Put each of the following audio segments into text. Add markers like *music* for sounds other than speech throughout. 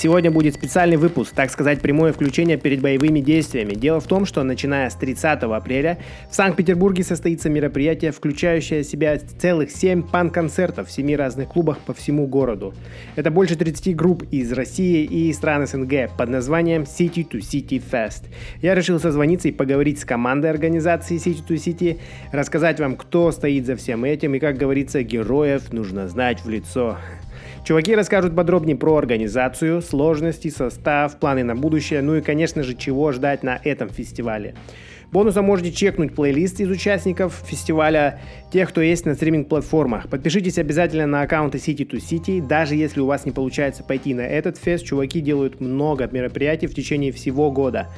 Сегодня будет специальный выпуск, так сказать, прямое включение перед боевыми действиями. Дело в том, что начиная с 30 апреля в Санкт-Петербурге состоится мероприятие, включающее в себя целых 7 пан-концертов в 7 разных клубах по всему городу. Это больше 30 групп из России и стран СНГ под названием City to City Fest. Я решил созвониться и поговорить с командой организации City to City, рассказать вам, кто стоит за всем этим и, как говорится, героев нужно знать в лицо. Чуваки расскажут подробнее про организацию, сложности, состав, планы на будущее, ну и, конечно же, чего ждать на этом фестивале. Бонусом можете чекнуть плейлист из участников фестиваля, тех, кто есть на стриминг-платформах. Подпишитесь обязательно на аккаунты City to City. Даже если у вас не получается пойти на этот фест, чуваки делают много мероприятий в течение всего года.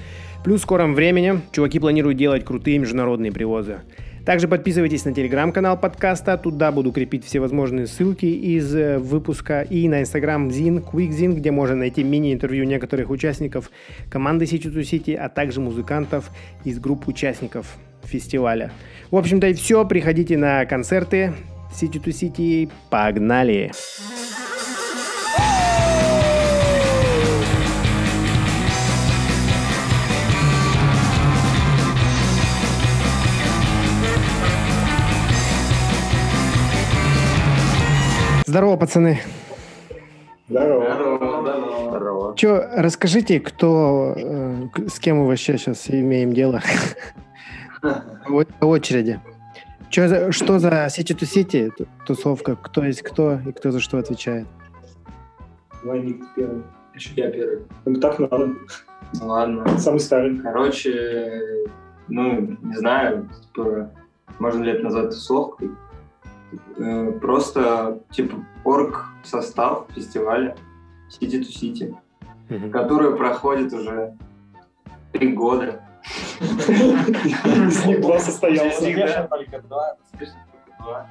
Плюс в скором времени чуваки планируют делать крутые международные привозы. Также подписывайтесь на телеграм-канал подкаста, туда буду крепить все возможные ссылки из э, выпуска и на инстаграм Зин, QuickZin, где можно найти мини-интервью некоторых участников команды City to City, а также музыкантов из групп участников фестиваля. В общем-то и все, приходите на концерты City to City, погнали! Погнали! Здорово, пацаны. Здорово. Здорово. Здорово. Че, расскажите, кто, э, с кем мы вообще сейчас имеем дело? Вот по очереди. Че, за, что за City to City тусовка? Кто есть кто и кто за что отвечает? Давай, Ник, первый. Еще я первый. Ну, так надо. Ну, ладно. Самый старый. Короче, ну, не знаю, типа, можно ли это назвать тусовкой? Э, просто типа орг состав фестиваля City to City, mm-hmm. который проходит уже три года. Из них два состоялся. только два, два.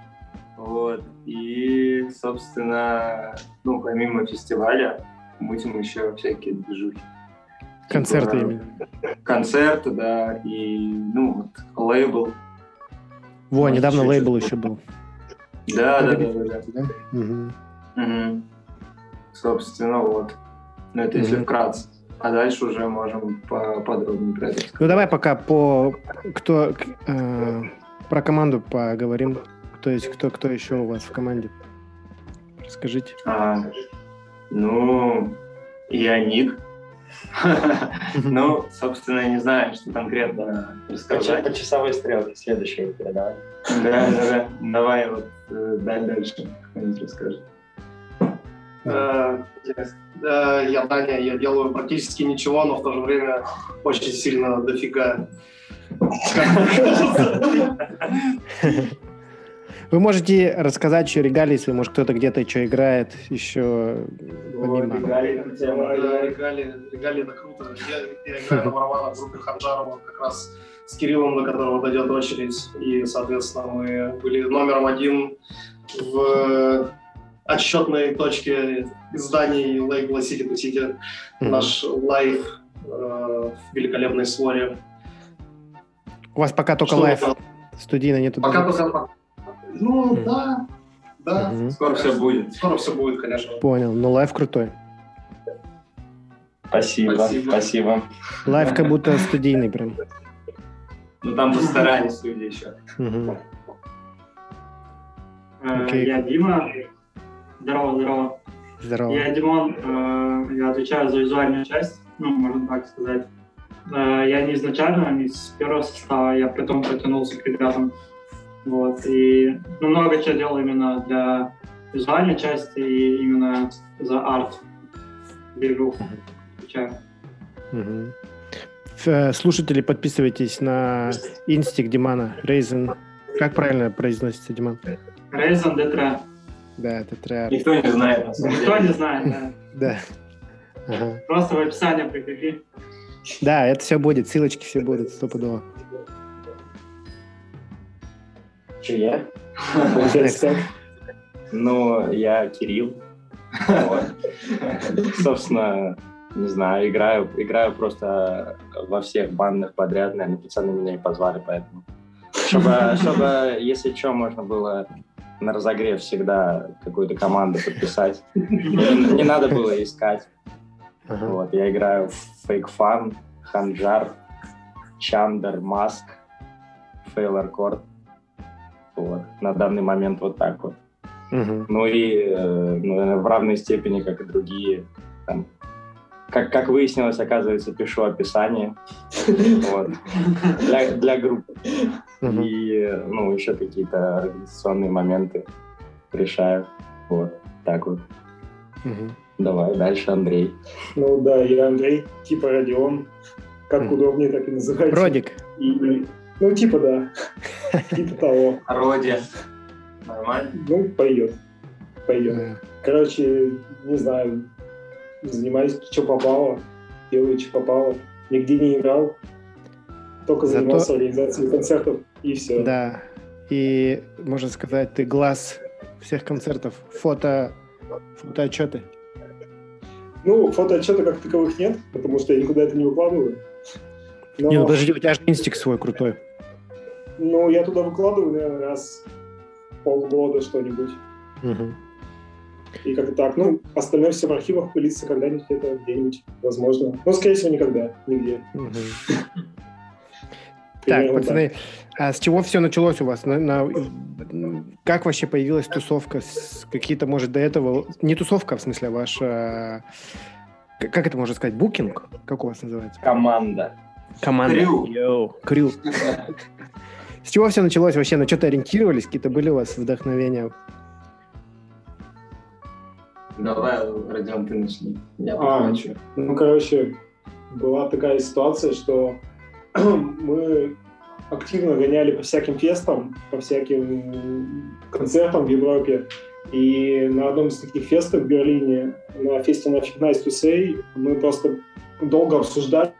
Вот. И, собственно, ну, помимо фестиваля, мутим еще всякие движухи. Концерты типа, именно. Концерты, да, и, ну, вот, лейбл. Во, недавно лейбл еще был. Да, да, да, да. да? Угу. Угу. Собственно, вот. Ну, это если вкратце. А дальше уже можем подробнее про это Ну, давай пока по... Кто... Э, про команду поговорим. То есть, кто, кто еще у вас в команде? Расскажите. А, ну, я Ник. *laughs* Ну, собственно, я не знаю, что конкретно рассказать. По часовой стрелке следующего передавай. Да, да, да. Давай вот э, дальше кто-нибудь расскажет. Э, я Даня, я делаю практически ничего, но в то же время очень сильно дофига. Вы можете рассказать еще регалии, если, может, кто-то где-то что играет еще помимо. Регалии, регалии, регалии, это круто. Я, я играю на барабанах в группе Ханжарова как раз с Кириллом, до которого дойдет очередь. И, соответственно, мы были номером один в отсчетной точке изданий лейбла City to City. Mm-hmm. Наш лайв э, в великолепной своре. У вас пока только Что лайв студийно нету? Пока только ну, mm. да, да. Угу. Скоро все будет. Скоро все будет, конечно. Понял. Но лайв крутой. Спасибо, спасибо. спасибо. Лайв как будто студийный прям. Ну там постарались люди еще. Okay. Я Дима. Здорово, здорово. Здорово. Я Димон, э, я отвечаю за визуальную часть, ну, можно так сказать. Э, я не изначально, не с первого состава, я потом протянулся к ребятам. Вот, и ну, много чего делал именно для визуальной части и именно за арт. Движуху отвечаю. Угу. Слушатели, подписывайтесь на инстик Димана, Рейзен. Как правильно произносится, Диман? Рейзен Детре. Да, Детре. Никто не знает. Никто не знает, да. Да. Просто в описании прикрепи. Да, это все будет, ссылочки все будут, стопудово. Че я? Ну, я Кирилл. Собственно, не знаю, играю, играю просто во всех бандах подряд, наверное, пацаны меня не позвали, поэтому. Чтобы, *laughs* чтобы если что, можно было на разогрев всегда какую-то команду подписать. Не, не надо было искать. Ага. Вот, я играю в Fake Fun, Ханжар, Чандер, Маск, Фейлор Корд. Вот. На данный момент вот так вот. Угу. Ну и э, ну, в равной степени, как и другие. Там, как, как выяснилось, оказывается, пишу описание вот, для, для группы. И ну, еще какие-то организационные моменты решаю. Вот, так вот. Давай дальше, Андрей. Ну да, я Андрей, типа Родион. Как удобнее, так и называть. Родик. И, ну, типа да. *laughs* Типа того. Родя. Нормально? Ну, пойдет. Пойдет. Короче, не знаю, занимаюсь, что попало, делаю, что попало. Нигде не играл, только Зато... занимался организацией концертов, и все. Да, и, можно сказать, ты глаз всех концертов. Фото, фотоотчеты. Ну, фотоотчета как таковых нет, потому что я никуда это не выкладываю. Но... Не, ну подожди, у тебя же инстик свой крутой. Ну, я туда выкладываю, наверное, раз в полгода что-нибудь. Угу. И как-то так. Ну, остальное все в архивах пылится когда-нибудь это где-нибудь, возможно. Ну, скорее всего, никогда, нигде. Так, пацаны, а с чего все началось у вас? На, на, как вообще появилась тусовка? Какие-то, может, до этого... Не тусовка, в смысле, ваша... Как это можно сказать? Букинг? Как у вас называется? Команда. Команда. Крю. Йоу, крю. *laughs* С чего все началось вообще? На что-то ориентировались? Какие-то были у вас вдохновения? Давай, Родион, ты начни. Я а, Ну, короче, была такая ситуация, что *clears throat* мы активно гоняли по всяким фестам, по всяким концертам в Европе. И на одном из таких фестов в Берлине, на фесте Nothing Nice to Say, мы просто долго обсуждали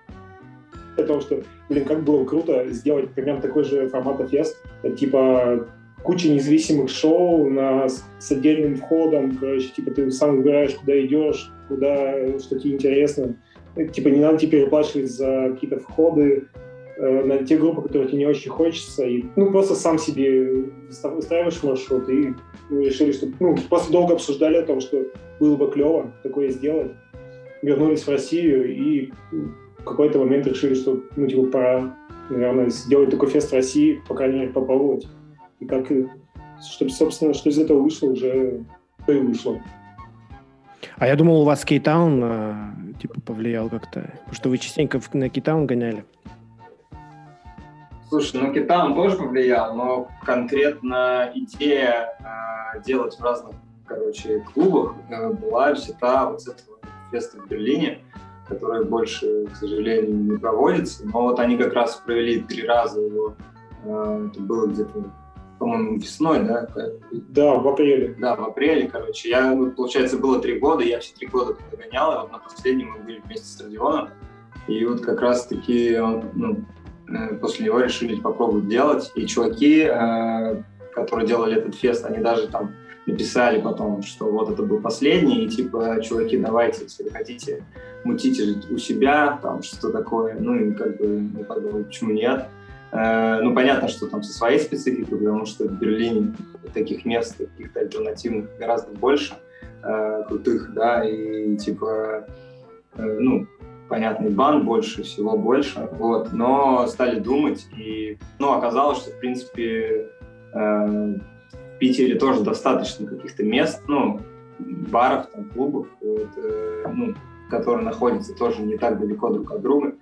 о том, что, блин, как было бы круто сделать примерно такой же формат фест, типа куча независимых шоу на, с отдельным входом, короче, типа ты сам выбираешь, куда идешь, куда, что тебе интересно. Типа не надо тебе переплачивать за какие-то входы э, на те группы, которые тебе не очень хочется. И, ну, просто сам себе устраиваешь маршрут и решили, что... Ну, после долго обсуждали о том, что было бы клево такое сделать. Вернулись в Россию и в какой-то момент решили, что, ну, типа, пора, наверное, сделать такой фест в России, по крайней мере, попробовать и как, чтобы, собственно, что из этого вышло, уже то и вышло. А я думал, у вас Кейтаун э, типа повлиял как-то, потому что вы частенько на Кейтаун гоняли. Слушай, ну Кейтаун тоже повлиял, но конкретно идея э, делать в разных, короче, клубах э, была взята вот с этого феста в Берлине, который больше, к сожалению, не проводится. Но вот они как раз провели три раза его. Э, это было где-то по-моему, весной, да? Да, в апреле. Да, в апреле, короче. Я, ну, получается, было три года, я все три года гонял, и вот на последнем мы были вместе с Родионом. И вот как раз-таки он, ну, э, после него решили попробовать делать. И чуваки, э, которые делали этот фест, они даже там написали потом, что вот это был последний, и типа, чуваки, давайте, если вы хотите, мутите у себя, там, что такое, ну, и как бы, как бы, почему нет. Э, ну, понятно, что там со своей спецификой, потому что в Берлине таких мест, каких-то альтернативных гораздо больше, э, крутых, да, и типа, э, ну, понятный бан больше, всего больше, вот, но стали думать, и, ну, оказалось, что, в принципе, в Питере тоже достаточно каких-то мест, ну, баров, там, клубов, вот, ну, которые находятся тоже не так далеко друг от друга,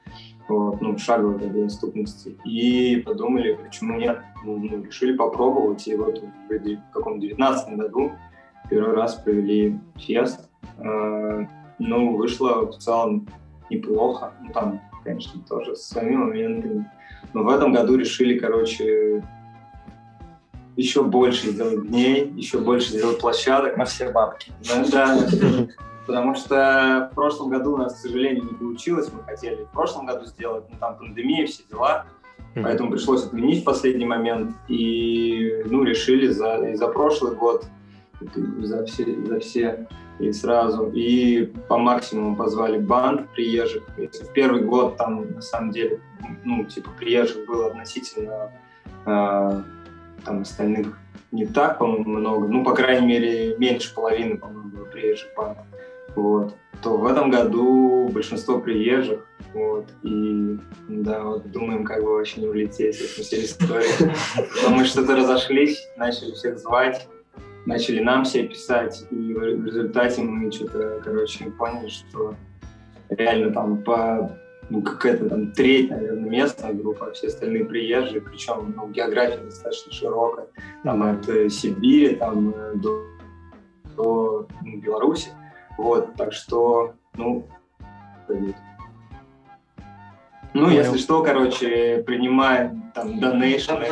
вот, ну, шаговой такой доступности. И подумали, почему нет. Ну, ну, решили попробовать. И вот в, каком 19 году первый раз провели фест. Э, ну, вышло в целом неплохо. Ну, там, конечно, тоже с своими моментами. Но в этом году решили, короче, еще больше сделать дней, еще больше сделать площадок. На все бабки. Да, да потому что в прошлом году у нас, к сожалению, не получилось. Мы хотели в прошлом году сделать, но там пандемия, все дела. Поэтому пришлось отменить в последний момент. И ну, решили за, и за прошлый год, за все, за все и сразу. И по максимуму позвали банд приезжих. Если в первый год там на самом деле, ну, типа, приезжих было относительно э, там остальных не так, по-моему, много. Ну, по крайней мере, меньше половины, по-моему, было приезжих бандов. Вот, то в этом году большинство приезжих, вот, и да, вот думаем, как бы вообще не улететь с этим всей историей. Потому что то разошлись, начали всех звать, начали нам все писать, и в результате мы что-то, короче, поняли, что реально там по ну, какая-то там треть, наверное, местная группа, а все остальные приезжие, причем ну, география достаточно широкая, там от э, Сибири там, э, до, до ну, Беларуси, вот, так что, ну, привет. Ну, если что, короче, принимаем там донейшны. *laughs*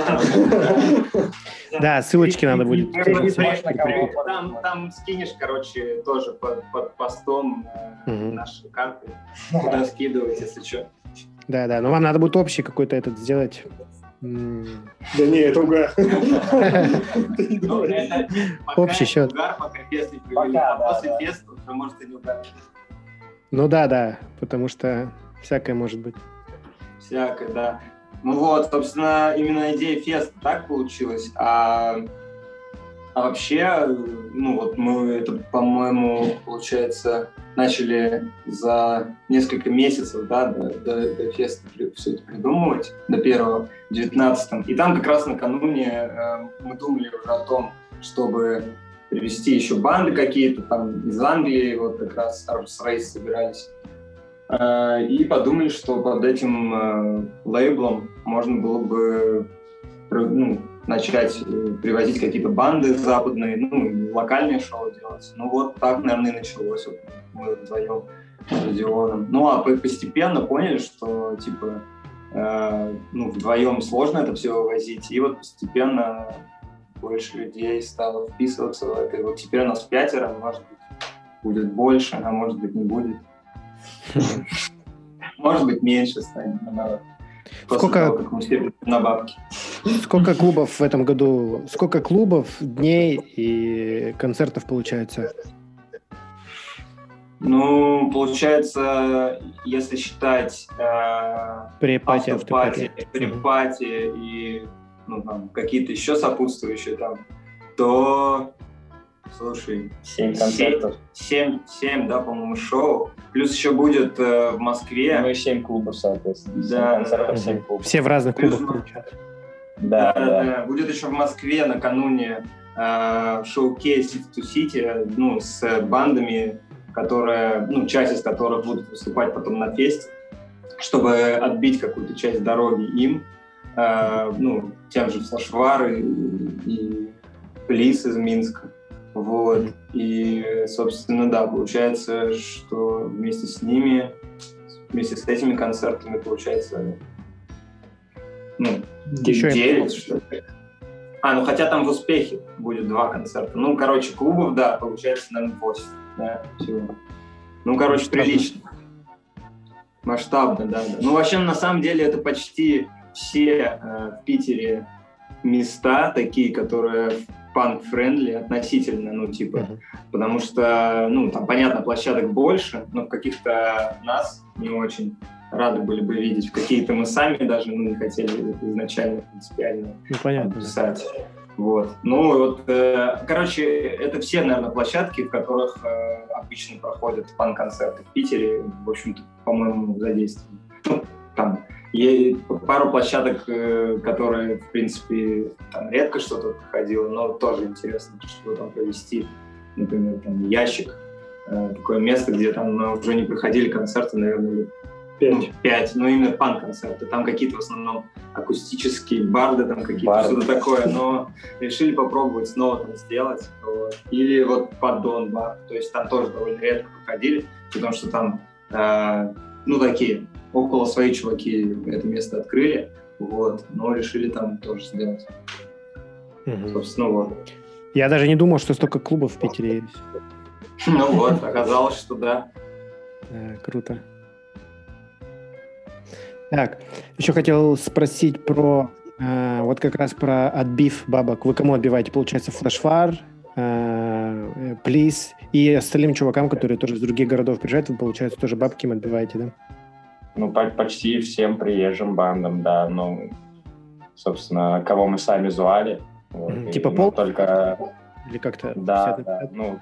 Да, ссылочки надо будет. Там, скинешь, короче, тоже под, постом угу. наши карты, куда скидывать, если что. Да, да, но вам надо будет общий какой-то этот сделать. Да не, это угар. *laughs* Общий счет. Угар, пока фест не провели, а после феста уже может и не угар. Ну да, да, потому что всякое может быть. Всякое, да. Ну вот, собственно, именно идея феста так получилась. А, а вообще, ну вот мы это, по-моему, получается, начали за несколько месяцев, да, до, до, до феста все это придумывать, до первого, 19 И там как раз накануне э, мы думали уже о том, чтобы привести еще банды какие-то там из Англии, вот как раз с Рейс собирались. Э, и подумали, что под этим э, лейблом можно было бы ну, начать э, привозить какие-то банды западные, ну, локальные шоу делать. Ну вот так, наверное, и началось. Вот мы вдвоем с Родионом. Ну а постепенно поняли, что типа э, ну, вдвоем сложно это все вывозить. И вот постепенно больше людей стало вписываться в это. И вот теперь у нас пятеро, может быть, будет больше, а может быть не будет. *laughs* Может быть, меньше станет, наоборот. Сколько, на бабки. Сколько клубов в этом году? Сколько клубов, дней и концертов получается? Ну, получается, если считать э, препати, автопати, препати и ну, там, какие-то еще сопутствующие там, то Слушай, семь концертов. Семь, семь, да, по-моему, шоу. Плюс еще будет э, в Москве. Ну и семь клубов, соответственно. Да, концертов, да. 7 клубов. Все в разных Плюс клубах Да, да, да. Будет еще в Москве накануне э, шоу-кейс to City, ну, с бандами, которые, ну, часть из которых будут выступать потом на фесте, чтобы отбить какую-то часть дороги им, э, ну, тем же Флашвар и, и Плис из Минска. Вот. И, собственно, да, получается, что вместе с ними, вместе с этими концертами, получается, ну, Еще 9, что ли. А, ну хотя там в успехе будет два концерта. Ну, короче, клубов, да, получается, наверное, 8. Да, всего. Ну, короче, прилично. Масштабно, да, да. Ну, вообще, на самом деле, это почти все э, в Питере места такие, которые punk-friendly относительно, ну, типа, uh-huh. потому что, ну, там, понятно, площадок больше, но в каких-то нас не очень рады были бы видеть, в какие-то мы сами даже, ну, не хотели изначально принципиально ну, понятно, писать. Вот. Ну, вот, э, короче, это все, наверное, площадки, в которых э, обычно проходят панк-концерты в Питере, в общем-то, по-моему, задействованы. Ну, там есть пару площадок, э, которые, в принципе, там редко что-то проходило, но тоже интересно, что там провести. Например, там ящик, э, такое место, где там уже не проходили концерты, наверное, пять. Ну, пять, но именно пан-концерты. Там какие-то в основном акустические барды, там какие-то что-то такое, но решили попробовать снова там сделать. Вот. Или вот поддон бар, то есть там тоже довольно редко проходили, потому что там, э, ну, такие около свои чуваки это место открыли, вот, но решили там тоже сделать. Угу. Собственно, вот. Я даже не думал, что столько клубов в Питере есть. Ну вот, оказалось, что да. Да, круто. Так, еще хотел спросить про э, вот как раз про отбив бабок. Вы кому отбиваете? Получается, флешфар, э, плиз и остальным чувакам, которые тоже из других городов приезжают, вы, получается, тоже бабки им отбиваете, да? Ну, почти всем приезжим бандам, да. Ну, собственно, кого мы сами звали. Вот, типа пол? Только... Или как-то... Да, да. Ну,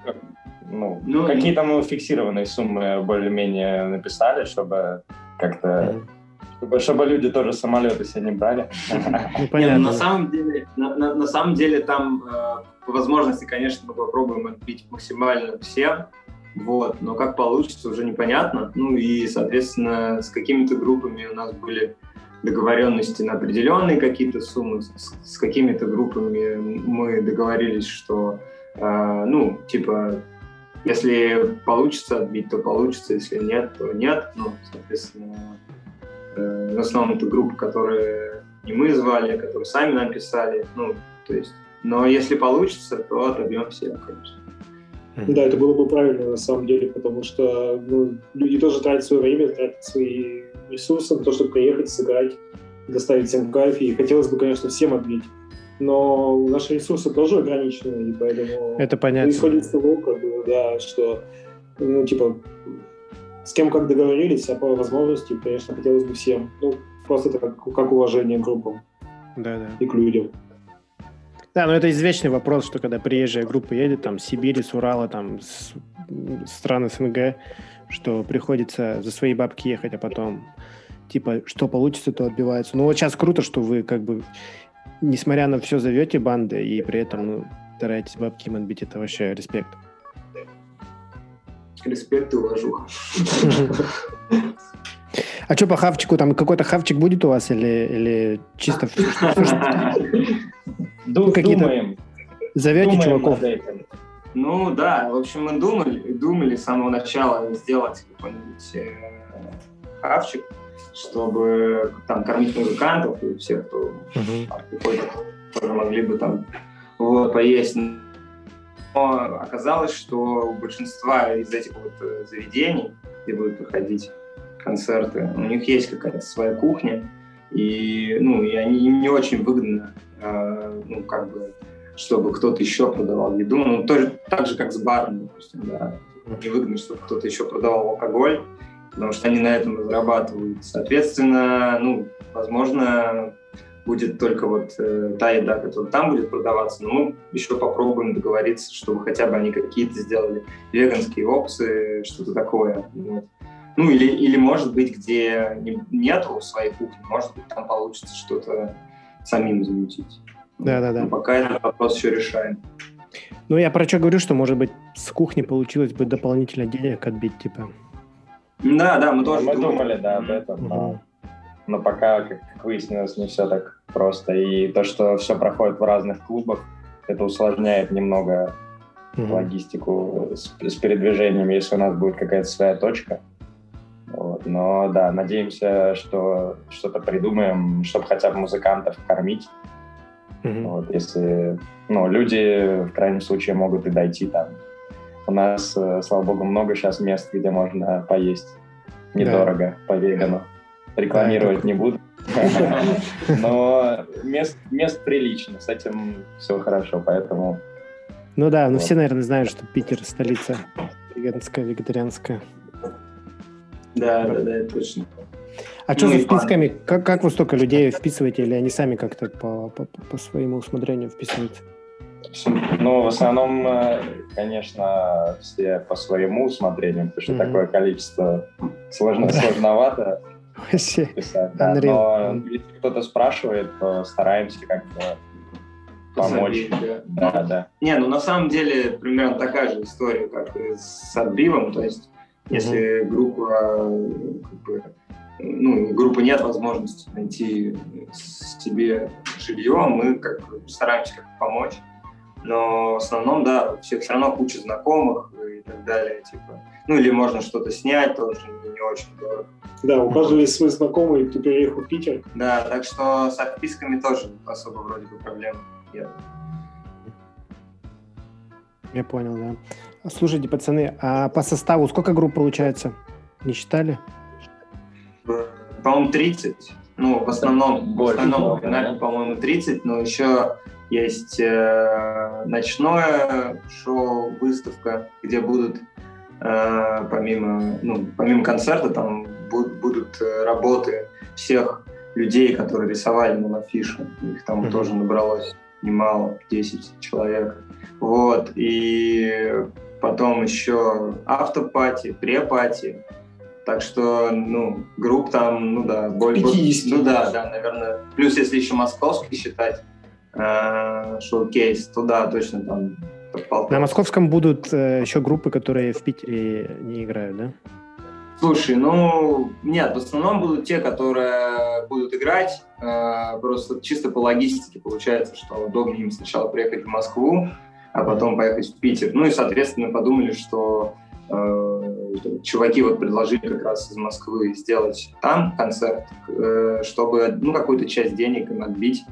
ну, ну какие-то мы фиксированные суммы более-менее написали, чтобы как-то чтобы, чтобы люди тоже самолеты себе не брали. Ну, Нет, на самом деле, на, на, на самом деле там э, по возможности, конечно, мы попробуем отбить максимально всем, вот, но как получится, уже непонятно. Ну и, соответственно, с какими-то группами у нас были договоренности на определенные какие-то суммы, с, с какими-то группами мы договорились, что, э, ну, типа, если получится отбить, то получится, если нет, то нет. Ну, соответственно, в основном это группы, которые не мы звали, а которые сами нам писали. Ну, то есть, но если получится, то отобьем всех, конечно. Да, это было бы правильно на самом деле, потому что ну, люди тоже тратят свое время, тратят свои ресурсы на то, чтобы приехать, сыграть, доставить всем кайф. И хотелось бы, конечно, всем отбить но наши ресурсы тоже ограничены, и поэтому это понятно. исходит из того, как бы, да, что ну, типа, с кем как договорились, а по возможности, конечно, хотелось бы всем. Ну, просто это как, как уважение к группам да, да. и к людям. Да, но это извечный вопрос, что когда приезжая группа едет, там, с Сибири, с Урала, там, с стран СНГ, что приходится за свои бабки ехать, а потом, типа, что получится, то отбивается. Ну, вот сейчас круто, что вы, как бы, несмотря на все, зовете банды, и при этом, ну, стараетесь бабки им отбить, это вообще респект. Респект и уважуха. А что по хавчику? Там какой-то хавчик будет у вас или, или чисто... *laughs* Думаем. Зовете чуваков? Ну да, в общем, мы думали, думали с самого начала сделать какой-нибудь э, хавчик, чтобы там кормить музыкантов и всех, кто uh-huh. приходит, тоже могли бы там вот, поесть. Оказалось, что у большинства из этих вот э, заведений, где будут проходить концерты, у них есть какая-то своя кухня, и, ну, и они, им не очень выгодно, э, ну, как бы, чтобы кто-то еще продавал еду, ну, тоже, так же, как с баром, допустим, да, не выгодно, чтобы кто-то еще продавал алкоголь, потому что они на этом разрабатывают. Соответственно, ну, возможно, будет только вот э, та еда, которая там будет продаваться, но мы еще попробуем договориться, чтобы хотя бы они какие-то сделали веганские опции, что-то такое. Вот. Ну, или, или, может быть, где не, нету своей кухни, может быть, там получится что-то самим замутить. Да-да-да. Но пока этот вопрос еще решаем. Ну, я про что говорю, что, может быть, с кухни получилось бы дополнительно денег отбить, типа. Да, да, мы тоже мы думали. думали, да, об этом, mm-hmm. но, но пока, как, как выяснилось, не все так просто. И то, что все проходит в разных клубах, это усложняет немного mm-hmm. логистику с, с передвижением, если у нас будет какая-то своя точка. Вот. Но да, надеемся, что что-то придумаем, чтобы хотя бы музыкантов кормить. Mm-hmm. Вот, если ну, люди в крайнем случае могут и дойти там. У нас, э, слава богу, много сейчас мест, где можно поесть недорого да. по вегану. Рекламировать не буду. *laughs* Но мест, мест прилично, с этим все хорошо, поэтому... Ну да, ну все, наверное, знают, что Питер столица веганская, вегетарианская. Да, да, да, точно. А ну, что за списками? Как, как вы столько людей вписываете, или они сами как-то по, по, по своему усмотрению вписываются? Ну, в основном, э, конечно, все по своему усмотрению, потому что mm-hmm. такое количество сложно, сложновато писать. Да. Но если кто-то спрашивает, то стараемся как-то помочь. Да, да. Не, ну на самом деле примерно такая же история, как и с отбивом. То есть, если mm-hmm. группа как бы, ну, группы нет возможности найти себе жилье, мы как бы стараемся как помочь но в основном, да, все, все равно куча знакомых и так далее, типа. Ну, или можно что-то снять, тоже не, не очень дорого. Да, у каждого есть свой знакомый, кто переехал в Питер. Да, так что с отписками тоже особо вроде бы проблем нет. Я понял, да. Слушайте, пацаны, а по составу сколько групп получается? Не считали? По-моему, 30. Ну, в основном, Больше, в основном да, по-моему, 30, но еще есть э, ночное шоу, выставка, где будут помимо, ну, помимо концерта там будут, будут э, работы всех людей, которые рисовали на афише. Их там mm-hmm. тоже набралось немало, 10 человек. Вот. И потом еще автопати, препати. Так что, ну, групп там, ну да, более... 50. Ну да, да, наверное. Плюс, если еще московский считать, э, шоу-кейс, то да, точно там на московском будут э, еще группы, которые в Питере не играют, да? Слушай, ну нет, в основном будут те, которые будут играть. Э, просто чисто по логистике получается, что удобнее им сначала приехать в Москву, а потом поехать в Питер. Ну и, соответственно, подумали, что э, чуваки вот предложили как раз из Москвы сделать там концерт, э, чтобы ну какую-то часть денег им отбить,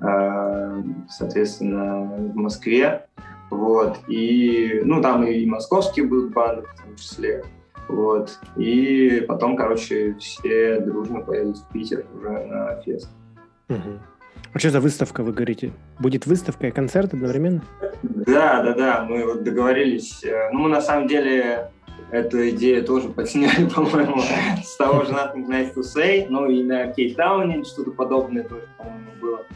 э, соответственно, в Москве. Вот. И, ну, там и московские будут банды в том числе. Вот. И потом, короче, все дружно поедут в Питер уже на фест. Угу. А что за выставка, вы говорите? Будет выставка и концерт одновременно? Да, да, да. Мы вот договорились. Ну, мы на самом деле эту идею тоже подсняли, *laughs* по-моему, с того же Nothing Nice to Say, ну и на Кейптауне что-то подобное тоже, по-моему, было.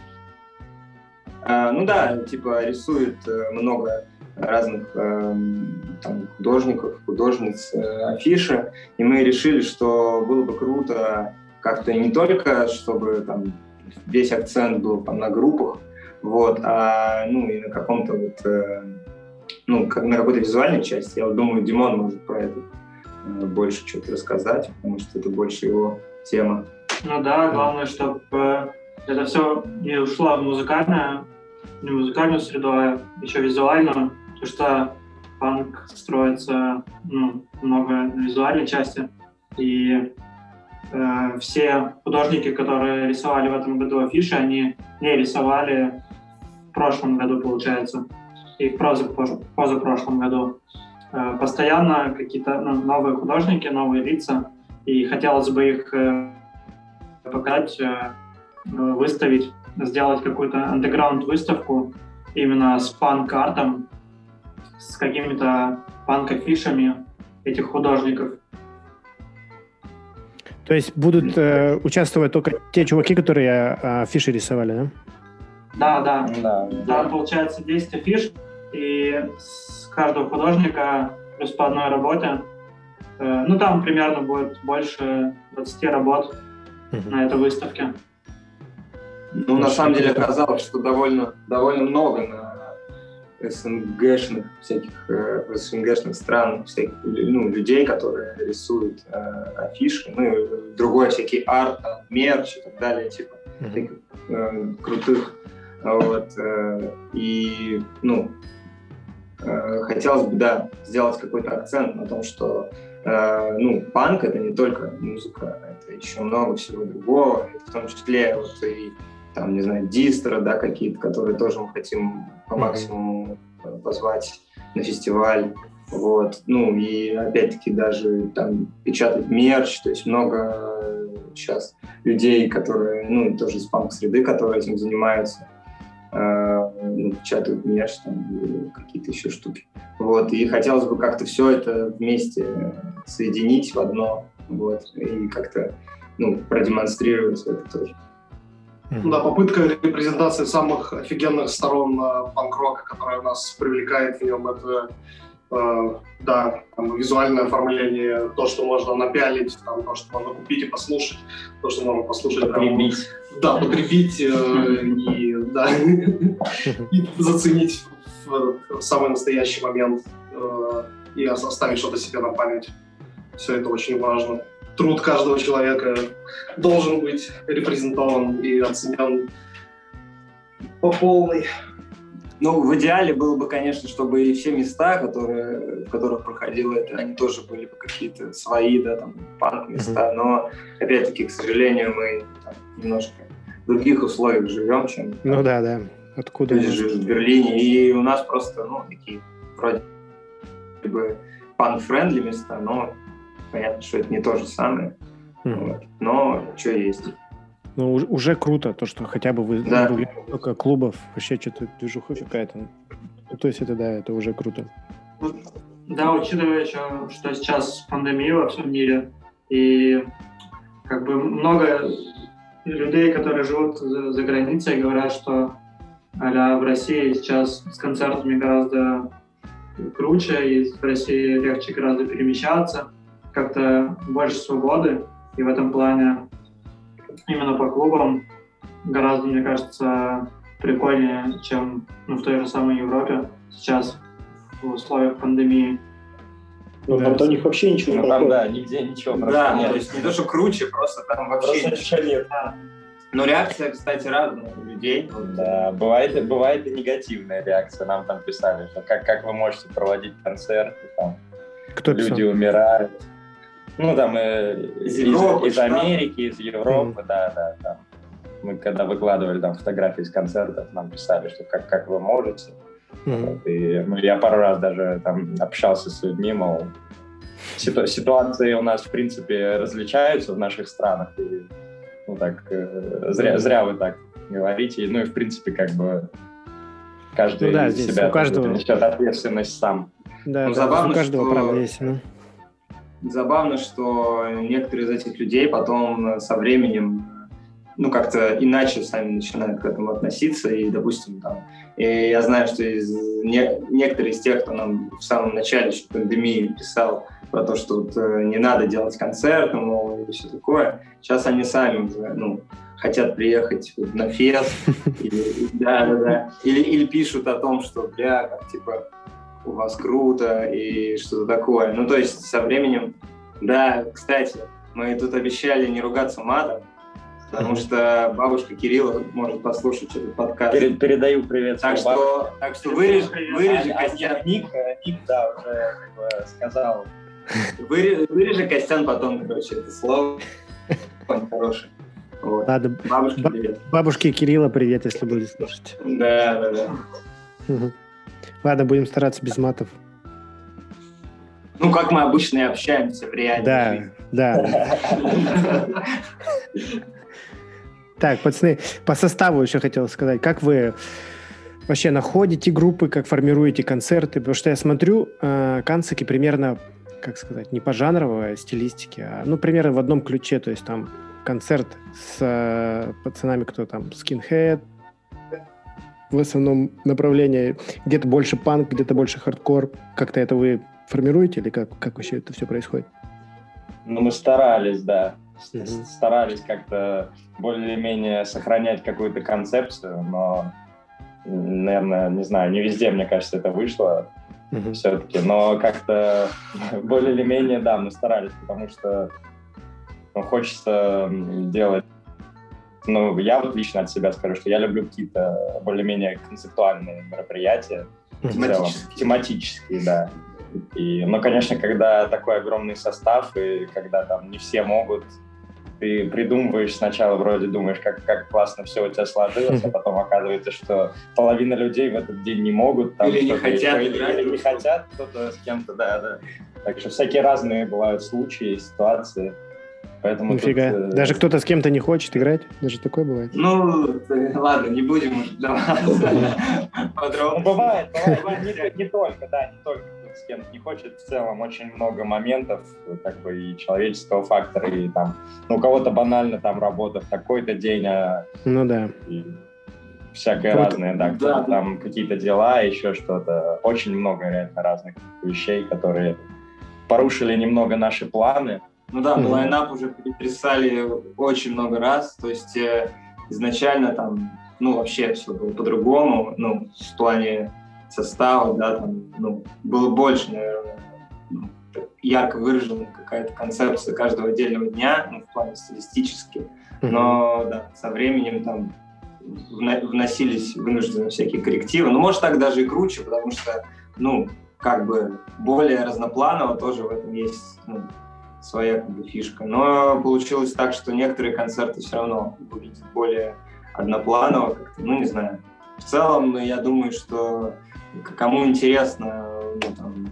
А, ну да, типа рисует э, много разных э, там, художников, художниц, э, афиши, и мы решили, что было бы круто как-то не только, чтобы там весь акцент был там, на группах, вот, а ну и на каком-то вот, э, ну, как, на какой-то визуальной части. Я вот думаю, Димон может про это э, больше что-то рассказать, потому что это больше его тема. Ну да, главное, чтобы это все не ушло в музыкальное не музыкальную среду, а еще визуальную, потому что панк строится ну, много на визуальной части, и э, все художники, которые рисовали в этом году афиши, они не рисовали в прошлом году, получается, и в позапрошлом году. Э, постоянно какие-то ну, новые художники, новые лица, и хотелось бы их э, показать, э, выставить сделать какую-то андеграунд-выставку именно с панк-артом, с какими-то панк-афишами этих художников. То есть будут э, участвовать только те чуваки, которые э, афиши рисовали, да? Да, да. да. Там получается 10 афиш, и с каждого художника плюс по одной работе. Э, ну, там примерно будет больше 20 работ uh-huh. на этой выставке. Ну, на самом деле оказалось, что довольно, довольно много на СНГшных всяких э, СНГшных стран всяких ну, людей, которые рисуют э, афиши, ну и другой всякий арт, там, мерч и так далее, типа mm-hmm. таких э, крутых. Вот, э, и, ну, э, хотелось бы, да, сделать какой-то акцент на том, что э, ну, панк — это не только музыка, это еще много всего другого, в том числе вот и там, не знаю, дистро, да, какие-то, которые тоже мы хотим по максимуму mm-hmm. позвать на фестиваль. Вот. Ну, и опять-таки даже там печатать мерч, то есть много сейчас людей, которые, ну, тоже из панк-среды, которые этим занимаются, э, ну, печатают мерч, там, какие-то еще штуки. Вот. И хотелось бы как-то все это вместе соединить в одно, вот, и как-то, ну, продемонстрировать это тоже. Mm-hmm. Да, попытка репрезентации самых офигенных сторон э, панк-рока, которая нас привлекает в нем, это э, да, там, визуальное оформление, то, что можно напялить, там, то, что можно купить и послушать, то, что можно послушать. Потребить. Прям, да, потребить э, *laughs* и, да, *laughs* и заценить в, в самый настоящий момент э, и оставить что-то себе на память. Все это очень важно труд каждого человека должен быть репрезентован и оценен по полной. Ну, в идеале было бы, конечно, чтобы и все места, которые, в которых проходило это, они тоже были бы какие-то свои, да, там, панк-места. Mm-hmm. Но, опять-таки, к сожалению, мы там, немножко в других условиях живем, чем... Ну да, да. Откуда? Люди живут в Берлине, и у нас просто, ну, такие вроде бы punk-friendly места, но Понятно, что это не то же самое, mm. вот. но что есть. Ну, уже круто, то, что хотя бы вы да. только клубов, вообще что-то движуха какая-то. Ну, то есть это, да, это уже круто. Да, учитывая еще, что сейчас пандемия во всем мире, и как бы много людей, которые живут за, за границей, говорят, что а в России сейчас с концертами гораздо круче, и в России легче гораздо перемещаться, как-то больше свободы, и в этом плане именно по клубам гораздо, мне кажется, прикольнее, чем ну, в той же самой Европе сейчас в условиях пандемии. Ну, да. там у них вообще ничего ну, не там, да, нигде ничего Да, нет. то есть не то, что круче, просто там вообще просто ничего нет. Но реакция, кстати, разная у людей. Да, бывает, бывает и негативная реакция. Нам там писали, что как, как вы можете проводить концерты, там Кто люди писал? умирают. Ну, там э, из, Европы, из, из Америки, из Европы, mm. да, да, там. Мы когда выкладывали там фотографии из концертов, нам писали, что как, как вы можете. Mm-hmm. Вот, и, ну, я пару раз даже там общался с людьми, мол, ситу- ситуации у нас, в принципе, различаются в наших странах. И, ну, так, э, зря, зря вы так говорите. Ну, и, в принципе, как бы каждый ну, да, из себя у каждого... несет ответственность сам. Да, ну, да забавно, у каждого что... право есть. Ну. Забавно, что некоторые из этих людей потом со временем ну, как-то иначе сами начинают к этому относиться, и, допустим, там, и я знаю, что из, не, некоторые из тех, кто нам в самом начале еще пандемии писал про то, что вот, э, не надо делать концерты, мол, и все такое, сейчас они сами уже, ну, хотят приехать на фест, *laughs* или, да, да, да, или, или пишут о том, что, бля, как, типа, у вас круто, и что-то такое. Ну, то есть со временем, да, кстати, мы тут обещали не ругаться матом, потому что бабушка Кирилла может послушать этот подкаст. Перед, передаю привет. Так что, так что вырежь, вырежи а, Костян. Ник, Ник, да, уже как бы сказал. Вырежи, вырежи Костян потом, короче, это слово. Он хороший. Вот. Ладно, бабушке, привет. бабушке Кирилла привет, если будет слушать. Да, да, да. Ладно, будем стараться без матов. Ну, как мы обычно и общаемся в реальной да. Да, *laughs* Так, пацаны, по составу еще хотел сказать. Как вы вообще находите группы, как формируете концерты? Потому что я смотрю, э, канцики примерно, как сказать, не по жанровой стилистике, а ну, примерно в одном ключе. То есть там концерт с э, пацанами, кто там, скинхед, в основном направлении, где-то больше панк, где-то больше хардкор. Как-то это вы формируете или как, как вообще это все происходит? Ну, мы старались, да. Mm-hmm. Старались как-то более-менее сохранять какую-то концепцию, но, наверное, не знаю, не везде, мне кажется, это вышло mm-hmm. все-таки. Но как-то более или менее, да, мы старались, потому что ну, хочется делать ну, я вот лично от себя скажу, что я люблю какие-то более-менее концептуальные мероприятия. Тематические. Тематические, да. И, ну, конечно, когда такой огромный состав, и когда там не все могут, ты придумываешь сначала, вроде думаешь, как, как классно все у тебя сложилось, а потом оказывается, что половина людей в этот день не могут. Там, или не хотят или, или не хотят кто-то с кем-то, да, да. Так что всякие разные бывают случаи, ситуации. Поэтому Нифига. Тут, э... Даже кто-то с кем-то не хочет играть? Даже такое бывает? Ну, *laughs* ладно, не будем *laughs* подробно. Ну, бывает, не только, да, не только с кем-то не хочет. В целом очень много моментов, как бы и человеческого фактора, и там, ну, у кого-то банально там работа в такой-то день, а... Ну да. И всякое вот, разное, да, да, там какие-то дела, еще что-то. Очень много реально разных вещей, которые порушили немного наши планы, ну да, mm-hmm. лайнап уже переписали очень много раз, то есть э, изначально там, ну вообще все было по-другому, ну в плане состава, да, там, ну, было больше, наверное, ну, ярко выражена какая-то концепция каждого отдельного дня, ну, в плане стилистически, но да, со временем там вносились вынуждены всякие коррективы. Ну, может, так даже и круче, потому что, ну, как бы более разнопланово тоже в этом есть ну, своя как бы, фишка. Но получилось так, что некоторые концерты все равно выглядят более однопланово, как-то, ну, не знаю. В целом, я думаю, что кому интересно ну, там,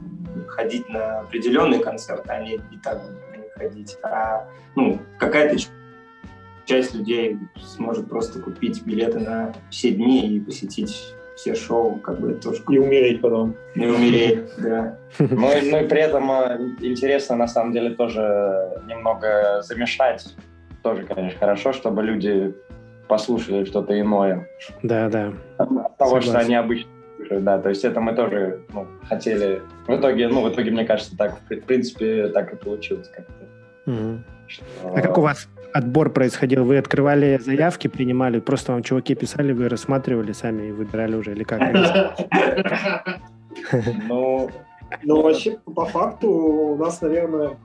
ходить на определенные концерты, а не и так на ходить, а ну, какая-то часть людей сможет просто купить билеты на все дни и посетить все шоу, как бы тоже... И умереть потом. И умереть, да. *laughs* Ну, ну и при этом э, интересно, на самом деле, тоже немного замешать. Тоже, конечно, хорошо, чтобы люди послушали что-то иное. Да, да. От того, Согласен. что они обычно Да, то есть это мы тоже ну, хотели. В итоге, ну, в итоге, мне кажется, так, в принципе, так и получилось как-то. Угу. Что... А как у вас отбор происходил? Вы открывали заявки, принимали, просто вам чуваки писали, вы рассматривали сами и выбирали уже, или как? *laughs* Ну, ну, вообще, по факту, у нас, наверное,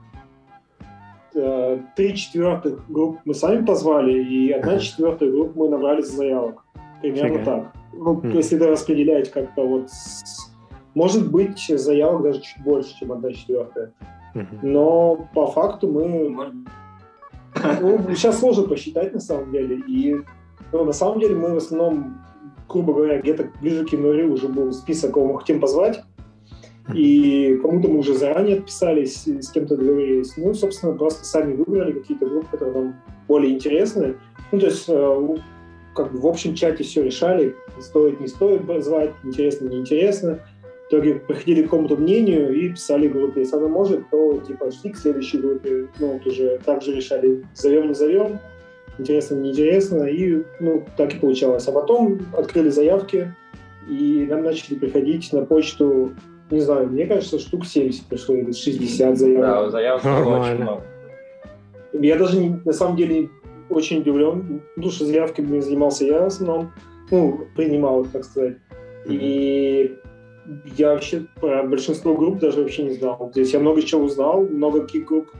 э, три четвертых групп мы сами позвали, и одна четвертая группа мы набрали заявок. Примерно так. Ну, mm. если распределять как-то вот... Может быть, заявок даже чуть больше, чем одна четвертая. Но по факту мы... Ну, сейчас сложно посчитать на самом деле. И ну, на самом деле мы в основном, грубо говоря, где-то ближе к январю уже был список, кого мы хотим позвать. И кому-то мы уже заранее отписались, с кем-то договорились. Ну, собственно, просто сами выбрали какие-то группы, которые нам более интересны. Ну, то есть, э, как бы в общем чате все решали, стоит, не стоит звать, интересно, неинтересно. В итоге приходили к какому-то мнению и писали группе. Если она может, то типа шли к следующей группе. Ну, вот уже так же решали, зовем, не зовем, интересно, неинтересно. И ну, так и получалось. А потом открыли заявки, и нам начали приходить на почту не знаю, мне кажется, штук 70 пришло, или 60 заявок. Да, заявок было очень много. Я даже, не, на самом деле, очень удивлен, потому что заявками занимался я в основном, ну, принимал, так сказать. И я вообще про большинство групп даже вообще не знал. Здесь я много чего узнал, много каких групп,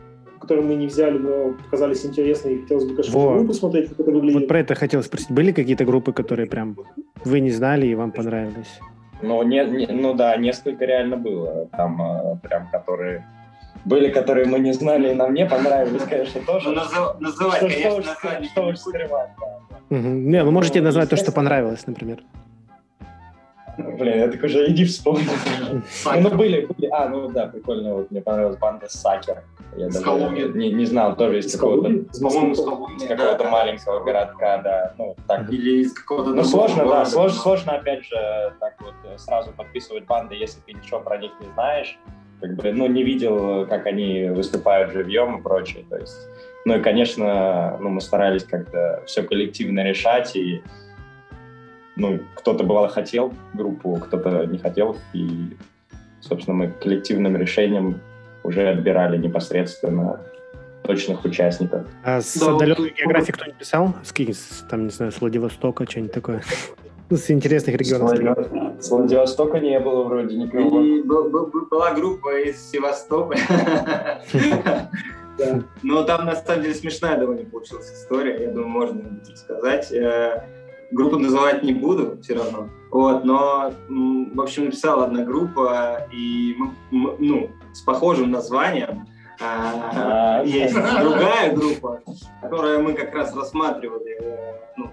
которые мы не взяли, но показались интересны, и хотелось бы, конечно, Во. посмотреть, как это выглядит. Вот про это хотел спросить. Были какие-то группы, которые прям вы не знали и вам понравились? Ну, не, не, ну да, несколько реально было. Там э, прям, которые были, которые мы не знали, и нам не понравились, конечно, тоже. Ну, называть, что, конечно, что, назвать что, что скрывать, да. Угу. Не, вы можете ну, назвать то, что понравилось, например. Блин, я так уже иди вспомни. ну, были, были. А, ну да, прикольно. Вот мне понравилась банда Сакер. Я даже не, не знал, тоже из какого-то, по-моему, из какого-то маленького городка, да. Ну, так. Или из какого-то Ну, сложно, да, сложно, сложно, опять же, так вот э, сразу подписывать банды, если ты ничего про них не знаешь. Как бы, ну, не видел, как они выступают живьем и прочее. То есть, ну и, конечно, ну, мы старались как-то все коллективно решать, и ну, кто-то бывало хотел группу, кто-то не хотел, и, собственно, мы коллективным решением уже отбирали непосредственно точных участников. А с да, отдаленной вот, географии кто-нибудь писал? С, там, не знаю, с Владивостока, что-нибудь такое? Ну, *laughs* с интересных регионов. С, с Владивостока не было вроде никого. И была группа из Севастополя. *laughs* Но там, на самом деле, смешная довольно получилась история. Я думаю, можно рассказать. Группу называть не буду все равно. Вот, но, в общем, написала одна группа, и мы, ну, с похожим названием. А, есть другая группа, которую мы как раз рассматривали. Э, ну,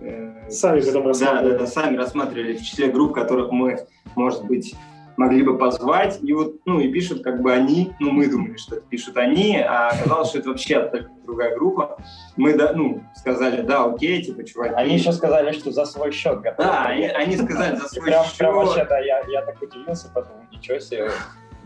э, сами когда рассматривали. Да, да, да, сами рассматривали в числе групп, которых мы, может быть, могли бы позвать, и вот, ну, и пишут как бы они, ну, мы думали, что это пишут они, а оказалось, что это вообще другая группа. Мы, да, ну, сказали, да, окей, типа, чуваки. Они еще сказали, что за свой счет готовы. Да, они, они сказали за свой прям, счет. Прям вообще, да, я, я так удивился, потом, ничего себе,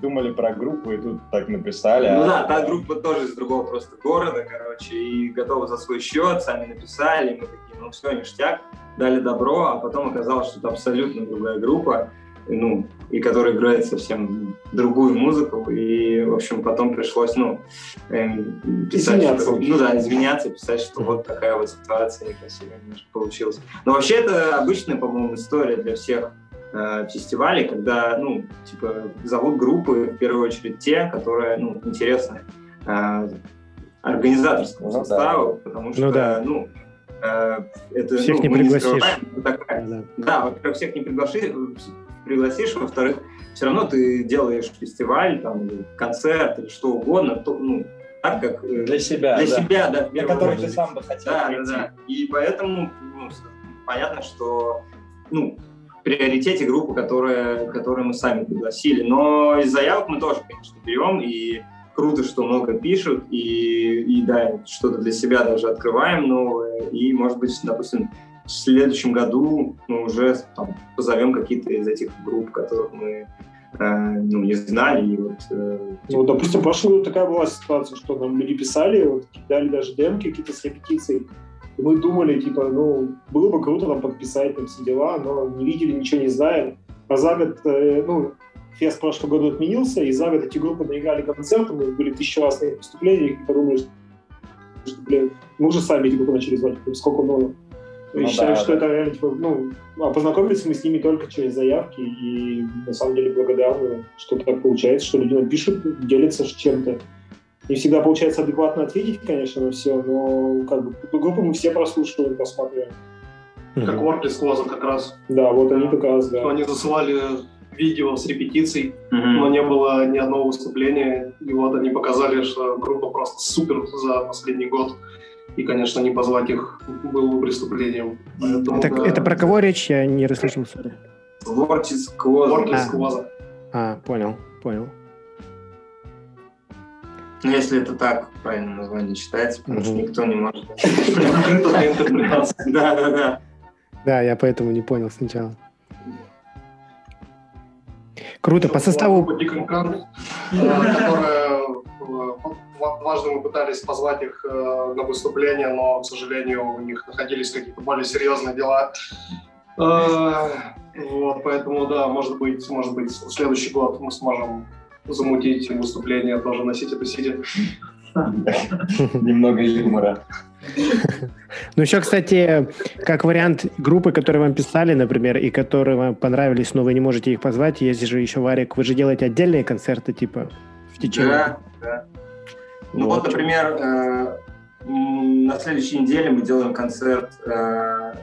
думали про группу и тут так написали. Ну а... да, та группа тоже из другого просто города, короче, и готовы за свой счет, сами написали, мы такие, ну все, ништяк, дали добро, а потом оказалось, что это абсолютно другая группа ну, и который играет совсем другую музыку, и, в общем, потом пришлось, ну, эм, писать, извиняться. Что, ну да, извиняться, писать, что вот такая вот ситуация некрасивая немножко получилась. Но вообще это обычная, по-моему, история для всех э, фестивалей, когда, ну, типа, зовут группы, в первую очередь, те, которые, ну, интересны э, организаторскому ну, составу, да. потому ну что, ну, да. ну э, это, всех ну, не пригласишь. Не такая, да, да во-первых, всех не приглашишь, пригласишь, во-вторых, все равно ты делаешь фестиваль, там, концерт или что угодно, то, ну, так как... Э, для себя, Для да. себя, да. На который ты сам бы хотел Да, да, да. И поэтому ну, понятно, что ну, в приоритете группа, которая, которую мы сами пригласили. Но из заявок мы тоже, конечно, берем, и круто, что много пишут, и, и да, что-то для себя даже открываем новое, и, может быть, допустим, в следующем году мы уже там, позовем какие-то из этих групп, которых мы э, ну, не знали. И вот, э, ну, допустим, году такая была ситуация, что нам люди писали, вот, дали даже демки какие-то с репетицией. И мы думали, типа, ну, было бы круто там подписать там все дела, но не видели, ничего не знаем. А за год, э, ну, фест в прошлом году отменился, и за год эти группы наиграли концерты, мы были тысячи раз на их выступлениях, и подумали, что, блин, мы уже сами эти группы начали звать, сколько много. Ну, я считаю, да, что да. это реально, типа, ну, а познакомились мы с ними только через заявки, и на самом деле благодарны, что так получается, что люди нам пишут, делятся чем-то. Не всегда получается адекватно ответить, конечно, на все, но как бы группу мы все прослушиваем, посмотрим. Как Workless Closet как раз. Да, вот они как раз, да. Они засылали видео с репетиций, mm-hmm. но не было ни одного выступления. И вот они показали, что группа просто супер за последний год. И, конечно, не позвать их было бы преступлением. Поэтому, это, да, это про кого речь? Я не расслышал, сори. Вортис Квоза. Вортис Квоза. А, понял, понял. Ну, если это так правильно название читается, потому mm-hmm. что никто не может. *laughs* Да, да, да. Да, я поэтому не понял сначала. Круто, по составу... *laughs* которая дважды мы пытались позвать их э, на выступление, но, к сожалению, у них находились какие-то более серьезные дела. Э, вот, поэтому, да, может быть, может быть, в следующий год мы сможем замутить выступление, тоже носить это сидя. Немного юмора. Ну, еще, кстати, как вариант группы, которые вам писали, например, и которые вам понравились, но вы не можете их позвать, есть же еще, Варик, вы же делаете отдельные концерты, типа, в течение... Да, да. Ну вот, например, э, на следующей неделе мы делаем концерт, э,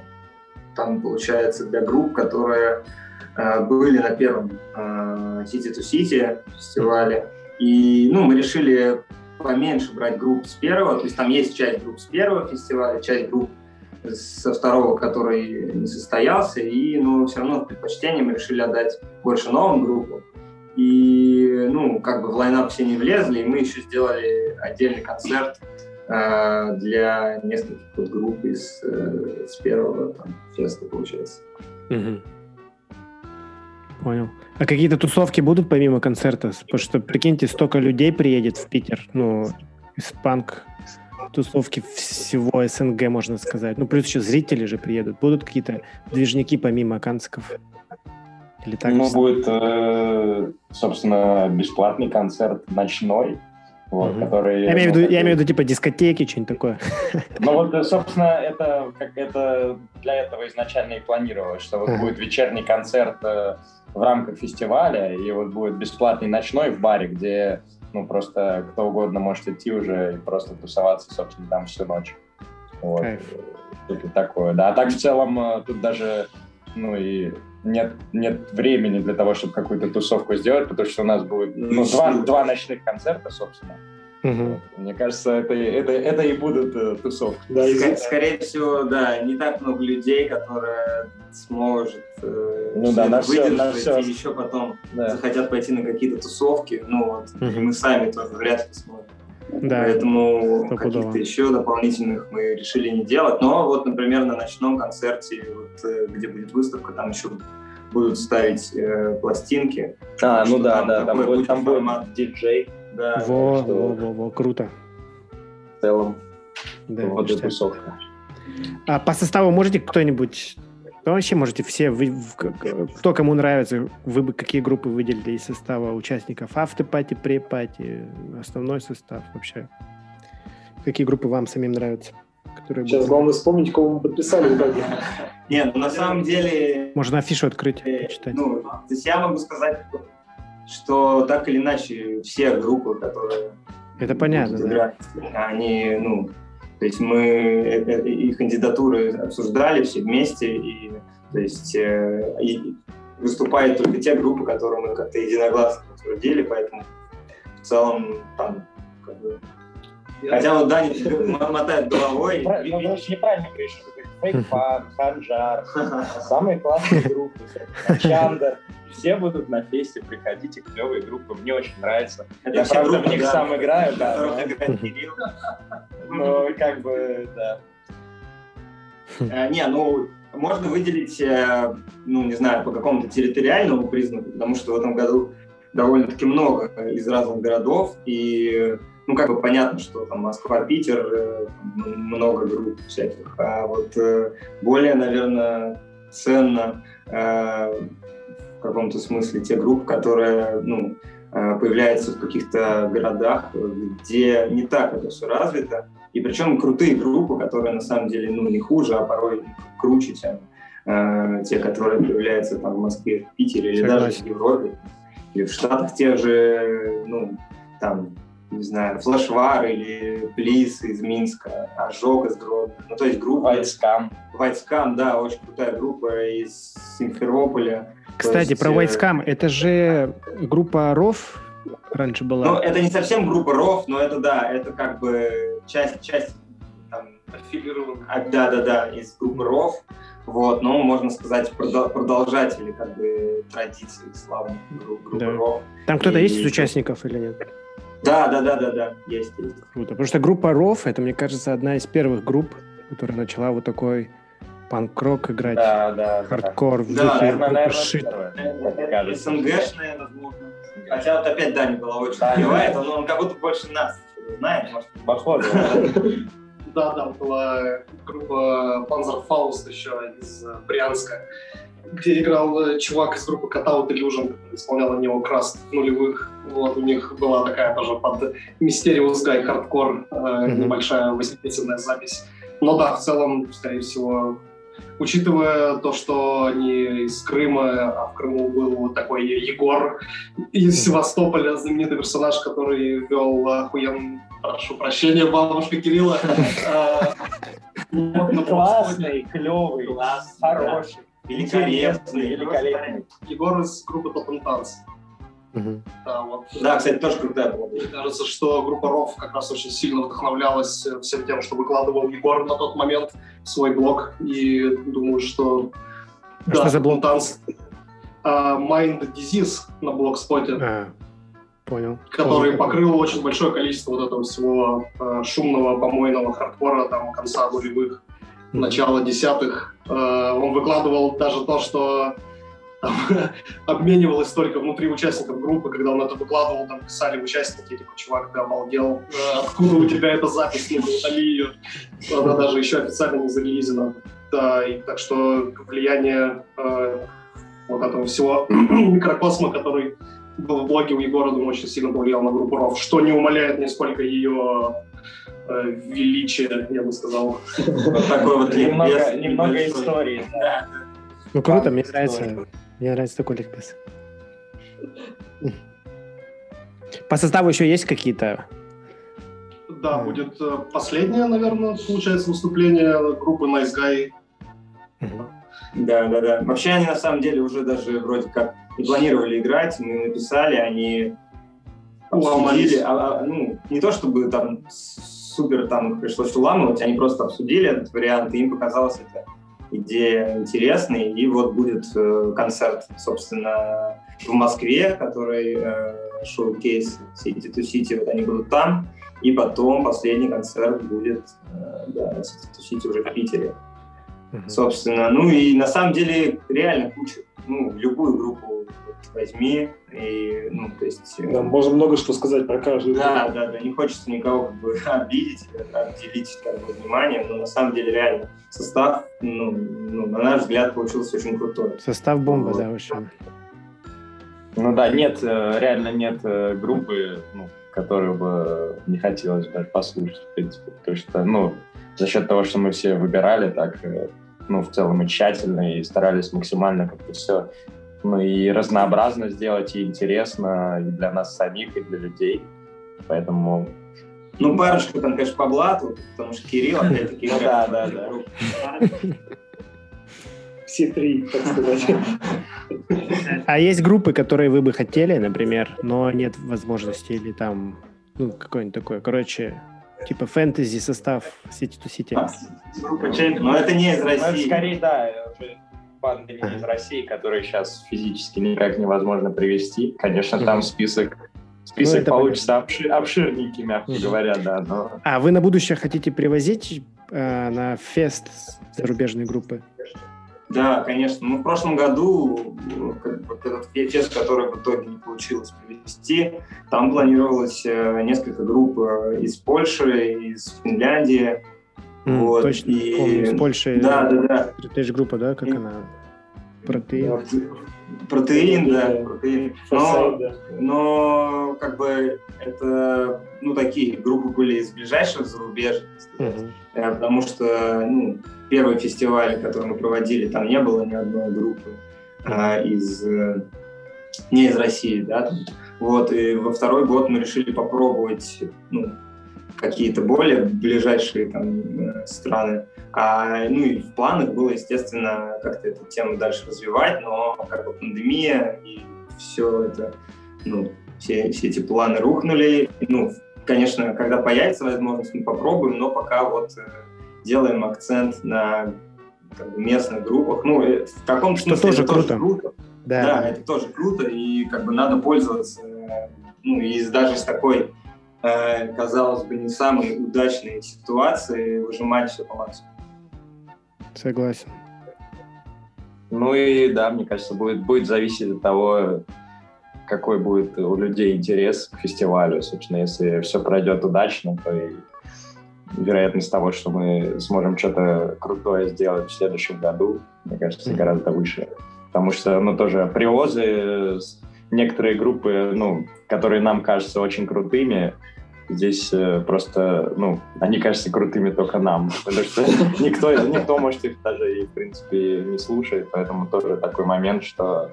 там, получается, для групп, которые э, были на первом City to City фестивале. И, ну, мы решили поменьше брать групп с первого, то есть там есть часть групп с первого фестиваля, часть групп со второго, который не состоялся, и, ну, все равно предпочтение мы решили отдать больше новым группам. И, ну, как бы в лайнап все не влезли, и мы еще сделали отдельный концерт э, для нескольких вот групп из э, с первого там, феста, получается. Угу. Понял. А какие-то тусовки будут помимо концерта? Потому что, прикиньте, столько людей приедет в Питер, ну, из панк тусовки всего СНГ, можно сказать. Ну, плюс еще зрители же приедут. Будут какие-то движники помимо канцков? Или так ну, будет, э, собственно, бесплатный концерт ночной, вот, угу. который... Я имею, в виду, я имею в виду, типа, дискотеки, что-нибудь такое. *laughs* Ну, вот, собственно, это, как это для этого изначально и планировалось, что вот будет вечерний концерт э, в рамках фестиваля, и вот будет бесплатный ночной в баре, где ну просто кто угодно может идти уже и просто тусоваться, собственно, там всю ночь. Вот. Кайф. Это такое, да. А так в целом э, тут даже, ну и нет, нет времени для того, чтобы какую-то тусовку сделать, потому что у нас будет ну, два, два ночных концерта, собственно. Угу. Мне кажется, это, это, это и будут э, тусовки. Да, Ск- скорее всего, да, не так много людей, которые сможет э, ну, да, на выдержать все, на все. и еще потом да. захотят пойти на какие-то тусовки. Ну вот, угу. мы сами тоже вряд ли сможем. Да, Поэтому каких-то еще дополнительных мы решили не делать. Но вот, например, на ночном концерте, вот, э, где будет выставка, там еще будут ставить э, пластинки. А, ну да, да, там будет, там будет диджей да. Во, что... во, во, во, круто. В целом, да, вот эта тусовка. А по составу можете кто-нибудь ну, вообще можете все, вы, кто кому нравится, вы бы какие группы выделили из состава участников автопати, препати, основной состав вообще? Какие группы вам самим нравятся? Которые Сейчас были... главное вспомнить, кого мы подписали. *laughs* Нет, ну, на самом деле... Можно афишу открыть, э, почитать. Ну, то есть я могу сказать, что так или иначе все группы, которые это понятно, играть, да. они, ну, то есть мы их кандидатуры обсуждали все вместе, и то есть э, и выступают только те группы, которые мы как-то единогласно утвердили, поэтому в целом там как бы Хотя вот Даня мотает головой. Ну, ну, неправильно говоришь, что Фейкфан, *laughs* Ханжар, самые классные группы, Чандер все будут на фесте, приходите, клевые группы, мне очень нравится. Я, правда, в них сам играю, да. Ну, как бы, да. Э, не, ну, можно выделить, э, ну, не знаю, по какому-то территориальному признаку, потому что в этом году довольно-таки много из разных городов, и, ну, как бы понятно, что там Москва, Питер, э, много групп всяких, а вот более, наверное, ценно в каком-то смысле те группы, которые ну, э, появляются в каких-то городах, где не так это все развито. И причем крутые группы, которые на самом деле ну, не хуже, а порой круче, чем э, те, которые появляются там в Москве, в Питере или Согласен. даже в Европе. Или в Штатах те же, ну, там, не знаю, Флашвар или Плис из Минска, Ожог из Гродно. Ну, то есть группа... Вайтскам. Вайтскам, да, очень крутая группа из Симферополя. Кстати, есть, про Вайтскам, э... это же группа РОВ раньше была? Ну, это не совсем группа РОВ, но это, да, это как бы часть, часть там. А, да, да, да, из группы РОВ. Вот, но можно сказать продолжатели как бы традиции славных группы да. РОВ. Там кто-то и... есть из участников или нет? Да, да, да, да, да, есть, есть. Круто. Потому что группа РОВ, это, мне кажется, одна из первых групп, которая начала вот такой панк-рок играть. Да, да. Хардкор да. в духе да, наверное, шит. СНГшная, возможно. Хотя вот опять Даня была очень да, кривая, он, он как будто больше нас знает. Может, Похоже. Да, там была группа Panzerfaust еще из Брянска где играл э, чувак из группы Катау Delusion, который исполнял на него Краст нулевых. Вот, у них была такая тоже под Mysterious Guy э, mm-hmm. небольшая восьмипесенная запись. Но да, в целом, скорее всего, учитывая то, что они из Крыма, а в Крыму был вот такой Егор из Севастополя, знаменитый персонаж, который вел охуенно, прошу прощения, бабушка Кирилла. *laughs* Э, Классный, клевый, хороший. Великолепный. Великолепный. Егор из группы Dance. Угу. Да, вот. да, кстати, тоже крутая была. Мне кажется, что группа РОВ как раз очень сильно вдохновлялась всем тем, что выкладывал Егор на тот момент свой блог. И думаю, что... А да, что за блог? Танц. Uh, Mind Disease на блогспоте. А, понял. Который понял. покрыл очень большое количество вот этого всего uh, шумного, помойного хардкора там конца нулевых начала десятых. Э, он выкладывал даже то, что там, *laughs* обменивалось только внутри участников группы, когда он это выкладывал, там писали участники, типа, чувак, ты обалдел, э, откуда у тебя эта запись, ну, удали ее. Она даже еще официально не зарелизена. Да, и так что влияние э, вот этого всего *clears throat* микрокосма, который был в блоге у Егора, думаю, очень сильно повлиял на группу РОВ, что не умаляет нисколько ее величие, я бы сказал. Вот такой вот немного, немного истории. Да. Ну круто, мне нравится. Мне нравится такой ликбез. По составу еще есть какие-то? Да, будет э, последнее, наверное, получается, выступление группы Nice Guy. Да, да, да. Вообще они на самом деле уже даже вроде как не планировали играть, мы написали, они обсудили, а, а, ну, не то чтобы там супер там пришлось уламывать, они просто обсудили этот вариант, и им показалась эта идея интересной, и вот будет э, концерт, собственно, в Москве, который э, шоу-кейс City to City, вот они будут там, и потом последний концерт будет э, да, City to City уже в Питере. Собственно, ну и на самом деле реально куча, ну, любую группу возьми, и, ну, то есть... Э, да, можно много что сказать про каждую. Да, да, да, не хочется никого как бы *laughs* обидеть, отделить как бы, внимание, но на самом деле реально состав, ну, ну, на наш взгляд, получился очень крутой. Состав бомба, вот. да, вообще. Ну да, нет, э, реально нет э, группы, ну, которую бы не хотелось даже послушать, в принципе, потому что, ну, за счет того, что мы все выбирали так, ну, в целом и тщательно, и старались максимально как-то все ну и разнообразно сделать, и интересно и для нас самих, и для людей. Поэтому... Ну, парочку там, конечно, по блату, потому что Кирилл, опять-таки, ну да, да, да. Все три, так сказать. А есть группы, которые вы бы хотели, например, но нет возможности или там, ну, какой-нибудь такой, короче, типа фэнтези состав City to City. А, группа Но это не из России. Ну, это скорее, да, банды из России, которые сейчас физически никак невозможно привести. Конечно, там список список ну, получится обшир, обширненький, мягко говоря, да. Но... А вы на будущее хотите привозить э, на фест зарубежные группы? Да, конечно. Ну, в прошлом году как бы, этот фест, который в итоге не получилось привести, там планировалось э, несколько групп э, из Польши, из Финляндии, Mm, вот, точно, и... помню, с Польшей. Да, да, да. Ты же группа, да, как и... она? Протеин. Протеин, да, протеин. Но, но как бы это, ну, такие группы были из ближайших зарубежья, uh-huh. потому что, ну, первый фестиваль, который мы проводили, там не было ни одной группы а, из, э, не из России, да, вот, и во второй год мы решили попробовать, ну, какие-то более ближайшие там э, страны. А, ну и в планах было, естественно, как-то эту тему дальше развивать, но как бы пандемия и все это, ну, все, все эти планы рухнули. Ну, конечно, когда появится возможность, мы попробуем, но пока вот э, делаем акцент на как бы, местных группах. Ну, э, в каком-то смысле тоже это круто. тоже круто. Да. да, это тоже круто, и как бы надо пользоваться, ну, и даже с такой Э, казалось бы, не самые удачные ситуации выжимать все по максимуму. Согласен. Ну и да, мне кажется, будет, будет зависеть от того, какой будет у людей интерес к фестивалю. Собственно, если все пройдет удачно, то и вероятность того, что мы сможем что-то крутое сделать в следующем году, мне кажется, гораздо выше. Потому что, ну, тоже привозы, некоторые группы, ну, которые нам кажутся очень крутыми, здесь э, просто, ну, они кажутся крутыми только нам, *laughs* потому что никто, никто, может, их даже и, в принципе, не слушает, поэтому тоже такой момент, что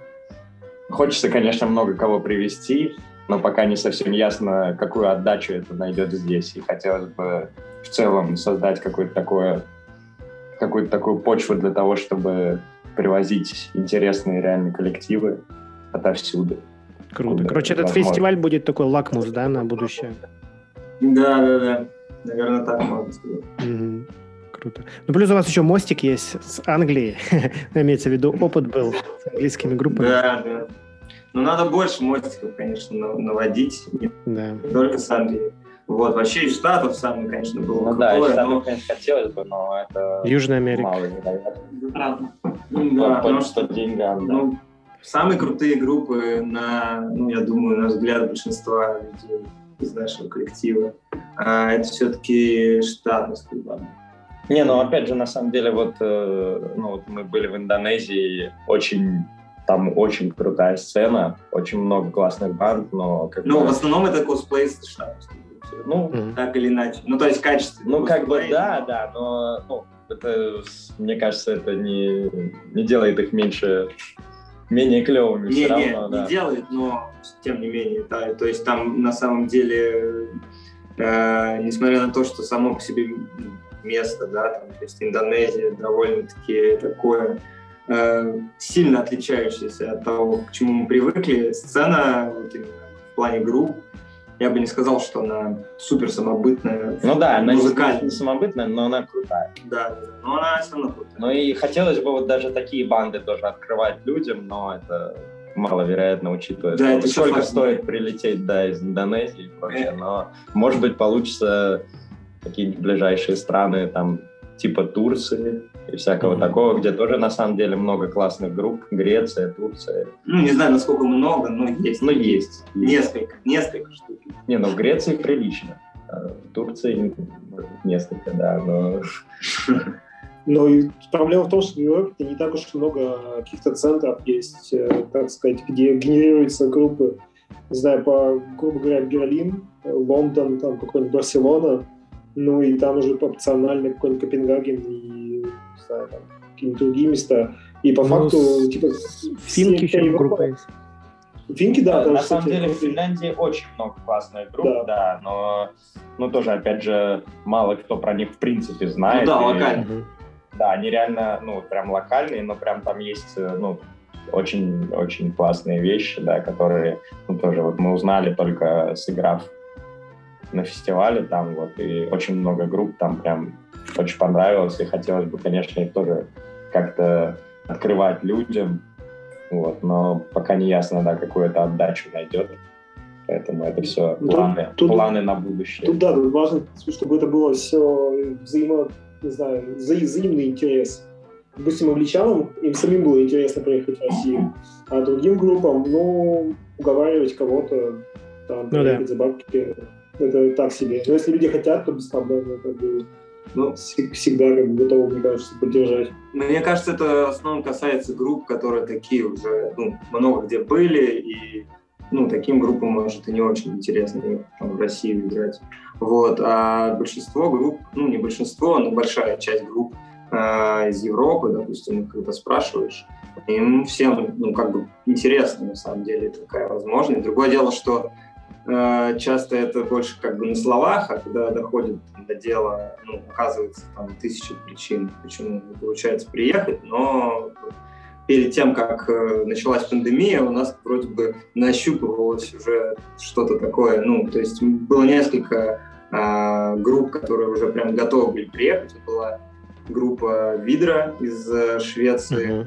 хочется, конечно, много кого привести, но пока не совсем ясно, какую отдачу это найдет здесь, и хотелось бы в целом создать какое-то такое, какую-то такую почву для того, чтобы привозить интересные реальные коллективы отовсюду. Круто. Короче, этот возможно. фестиваль будет такой лакмус, да, на будущее? Да, да, да. Наверное, так можно сказать. Угу. Круто. Ну, плюс у вас еще мостик есть с Англией. *laughs* Имеется в виду, опыт был с английскими группами. Да, да. Ну, надо больше мостиков, конечно, наводить. Да. Не только с Англией. Вот, вообще из Штатов самый, конечно, был Ну да, из Штатов, но... конечно, хотелось бы, но это... Южная Америка. Мало. Правда. Да, потому что деньгам, да. Ну, самые крутые группы, на, ну, я думаю, на взгляд большинства людей из нашего коллектива. А это все-таки штатовский банд. Не, ну опять же, на самом деле, вот, э, ну, вот мы были в Индонезии, очень там очень крутая сцена, очень много классных банд, но... Как ну, в основном это косплей с штатовским. Ну, mm-hmm. так или иначе. Ну, то есть качественно. Ну, как бы, да, да, но, ну, это, мне кажется, это не, не делает их меньше менее клевыми. Не, не, равно, не да. делает, но тем не менее, да. То есть там на самом деле, э, несмотря на то, что само по себе место, да, там, то есть Индонезия довольно-таки такое сильно отличающееся от того, к чему мы привыкли. Сцена вот именно в плане групп я бы не сказал, что она супер самобытная. Ну да, она не самобытная, но она крутая. Да, но она все равно крутая. Ну и хотелось бы вот даже такие банды тоже открывать людям, но это маловероятно, учитывая, да, это сколько стоит прилететь да, из Индонезии и прочее. Э. Но, может быть, получится какие-нибудь ближайшие страны, там, типа Турции, и всякого mm-hmm. такого, где тоже на самом деле много классных групп. Греция, Турция. Ну, не знаю, насколько много, но есть. Ну, есть. Несколько, несколько штук. Не, ну в Греции прилично. А в Турции несколько, да, но... *laughs* Но и проблема в том, что в Европе не так уж много каких-то центров есть, э, так сказать, где генерируются группы. Не знаю, по, грубо говоря, Берлин, Лондон, там какой-нибудь Барселона, ну и там уже опционально какой-нибудь Копенгаген и знаю, там, какие-нибудь другие места. И по ну, факту, типа... Финки еще группа есть. Финки, да. да на самом деле в Финляндии очень много классных групп, да. да, но ну, тоже, опять же, мало кто про них в принципе знает. Ну да, локальные. Да, они реально, ну, прям локальные, но прям там есть, э, ну, очень-очень классные вещи, да, которые, ну, тоже вот мы узнали только сыграв на фестивале там вот, и очень много групп там прям очень понравилось, и хотелось бы, конечно, их тоже как-то открывать людям, вот, но пока не ясно, да, какую это отдачу найдет. Поэтому это все ну, планы, тут, планы на будущее. Тут, да, тут важно, чтобы это было все взаимо, не знаю, вза взаимный интерес. Допустим, англичанам, им самим было интересно приехать в Россию, а другим группам, ну, уговаривать кого-то, там, ну, да. за бабки, это так себе. Но если люди хотят, то без проблем, как бы, ну, всегда как бы готовы, мне кажется, поддержать. Мне кажется, это в основном касается групп, которые такие уже ну, много где были, и ну, таким группам, может, и не очень интересно там, в России играть. Вот. А большинство групп, ну, не большинство, но большая часть групп э, из Европы, допустим, когда спрашиваешь, им всем, ну, как бы интересно, на самом деле, такая возможность. Другое дело, что часто это больше как бы на словах, а когда доходит до дела, ну, оказывается, там тысячи причин, почему не получается приехать, но перед тем, как э, началась пандемия, у нас вроде бы нащупывалось уже что-то такое. Ну, то есть было несколько э, групп, которые уже прям готовы были приехать. Была группа Видра из э, Швеции,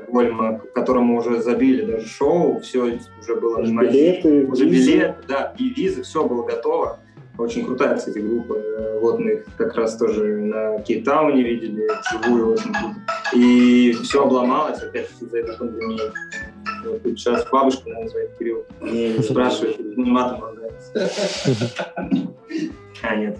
uh-huh. Стокгольма, которому уже забили даже шоу, все уже было на билеты, уже билет, да, и визы, все было готово. Очень крутая, кстати, группа. Э, вот мы их как раз тоже на Кейтауне видели, живую очень круто. И все обломалось, опять-таки, из-за этой пандемии. Вот сейчас бабушка, наверное, звонит Кирилл, и *laughs* спрашивает, ну, матом ругается. *laughs* А, нет.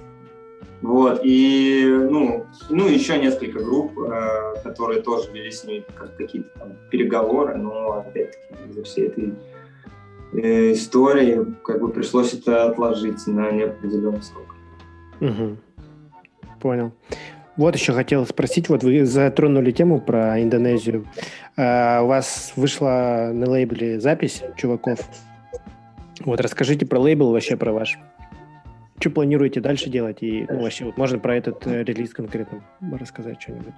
Вот, и, ну, ну, еще несколько групп, э, которые тоже вели с ними какие-то там переговоры, но, опять-таки, из-за всей этой э, истории как бы пришлось это отложить на неопределенный срок. Угу. Понял. Вот еще хотел спросить, вот вы затронули тему про Индонезию. Uh, у вас вышла на лейбле запись чуваков. Вот расскажите про лейбл вообще, про ваш. Что планируете дальше делать? И ну, вообще, вот можно про этот э, релиз конкретно рассказать что-нибудь?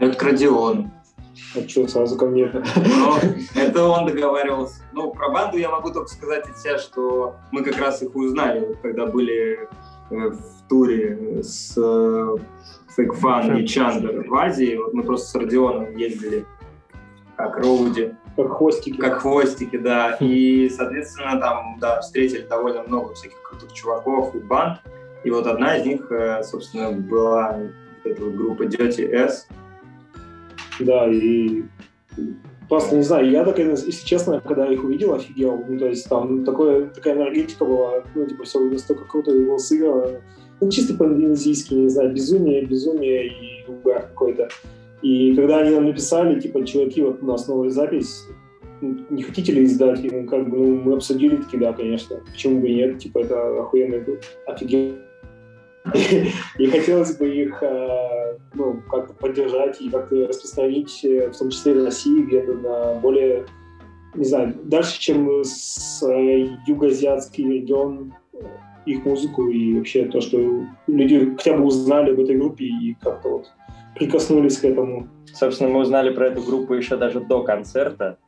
Это Крадион. А что, сразу ко мне? Ну, это он договаривался. Ну, про банду я могу только сказать от себя, что мы как раз их узнали, когда были Э, в туре с Fake Fun и Чандер в Азии. Вот мы просто с Родионом ездили как роуди. Как хвостики. Как хвостики, да. И, соответственно, там, да, встретили довольно много всяких крутых чуваков и банд. И вот одна из них, э, собственно, была эта вот группа Dirty S. Да, и Просто не знаю, я так, если честно, когда их увидел, офигел. Ну, то есть там такое, такая энергетика была, ну, типа, все настолько круто было сыграно. Ну, чисто по-индонезийски, не знаю, безумие, безумие и угар какой-то. И когда они нам написали, типа, чуваки, вот у нас новая запись, не хотите ли издать? И мы как бы, ну, мы обсудили, такие, да, конечно, почему бы и нет, типа, это охуенный офигенно *laughs* и хотелось бы их э, ну, как-то поддержать и как-то распространить, э, в том числе в России, где-то на более, не знаю, дальше, чем с э, юго-азиатский регион, их музыку и вообще то, что люди хотя бы узнали об этой группе и как-то вот прикоснулись к этому. Собственно, мы узнали про эту группу еще даже до концерта.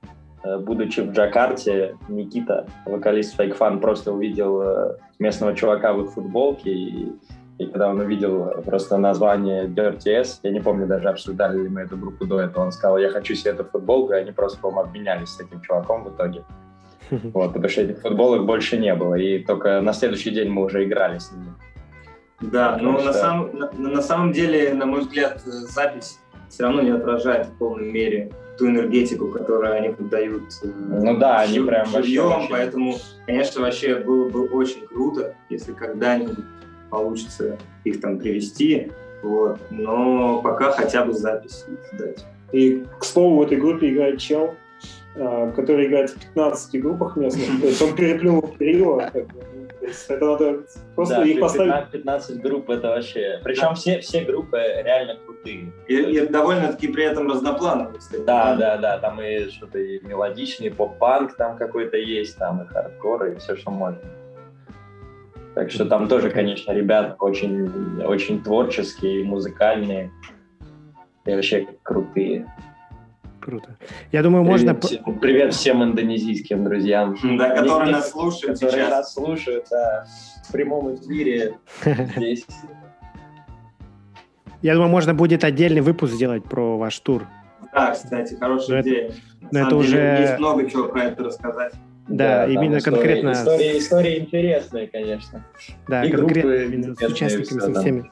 Будучи в Джакарте, Никита, вокалист Fake Fun, просто увидел местного чувака в их футболке и и когда он увидел просто название Dirty S, я не помню даже, обсуждали ли мы эту группу до этого, он сказал, я хочу себе эту футболку, и они просто, по обменялись с этим чуваком в итоге. *laughs* Вот, потому что этих футболок больше не было, и только на следующий день мы уже играли с ними. Да, но что... на, самом, на, на самом деле, на мой взгляд, запись все равно не отражает в полной мере ту энергетику, которую они подают э, ну да, они прям живьем, вообще, поэтому, конечно, вообще было бы очень круто, если когда-нибудь получится их там привести, вот. но пока хотя бы запись дать. И, к слову, в этой группе играет чел, а, который играет в 15 группах местных, то есть он переплюнул Кирилла, *laughs* это надо просто да, их поставить. 15 групп это вообще. Причем все, все группы реально крутые. И, и довольно-таки при этом разноплановые, кстати. Да, да, да. Там и что-то и мелодичный, поп-панк там какой-то есть, там и хардкор, и все, что можно. Так что там тоже, конечно, ребята очень, очень творческие, музыкальные и вообще крутые. Круто. Я думаю, можно... Всем, привет всем индонезийским друзьям. Да, которые нас слушают Которые сейчас. нас слушают, да, в прямом эфире *laughs* здесь. Я думаю, можно будет отдельный выпуск сделать про ваш тур. Да, кстати, хорошая но идея. Это, но это деле, уже... Есть много чего про это рассказать. Да, да именно истории, конкретно... Истории, истории интересные, конечно. Да, и конкретно с участниками, со всеми.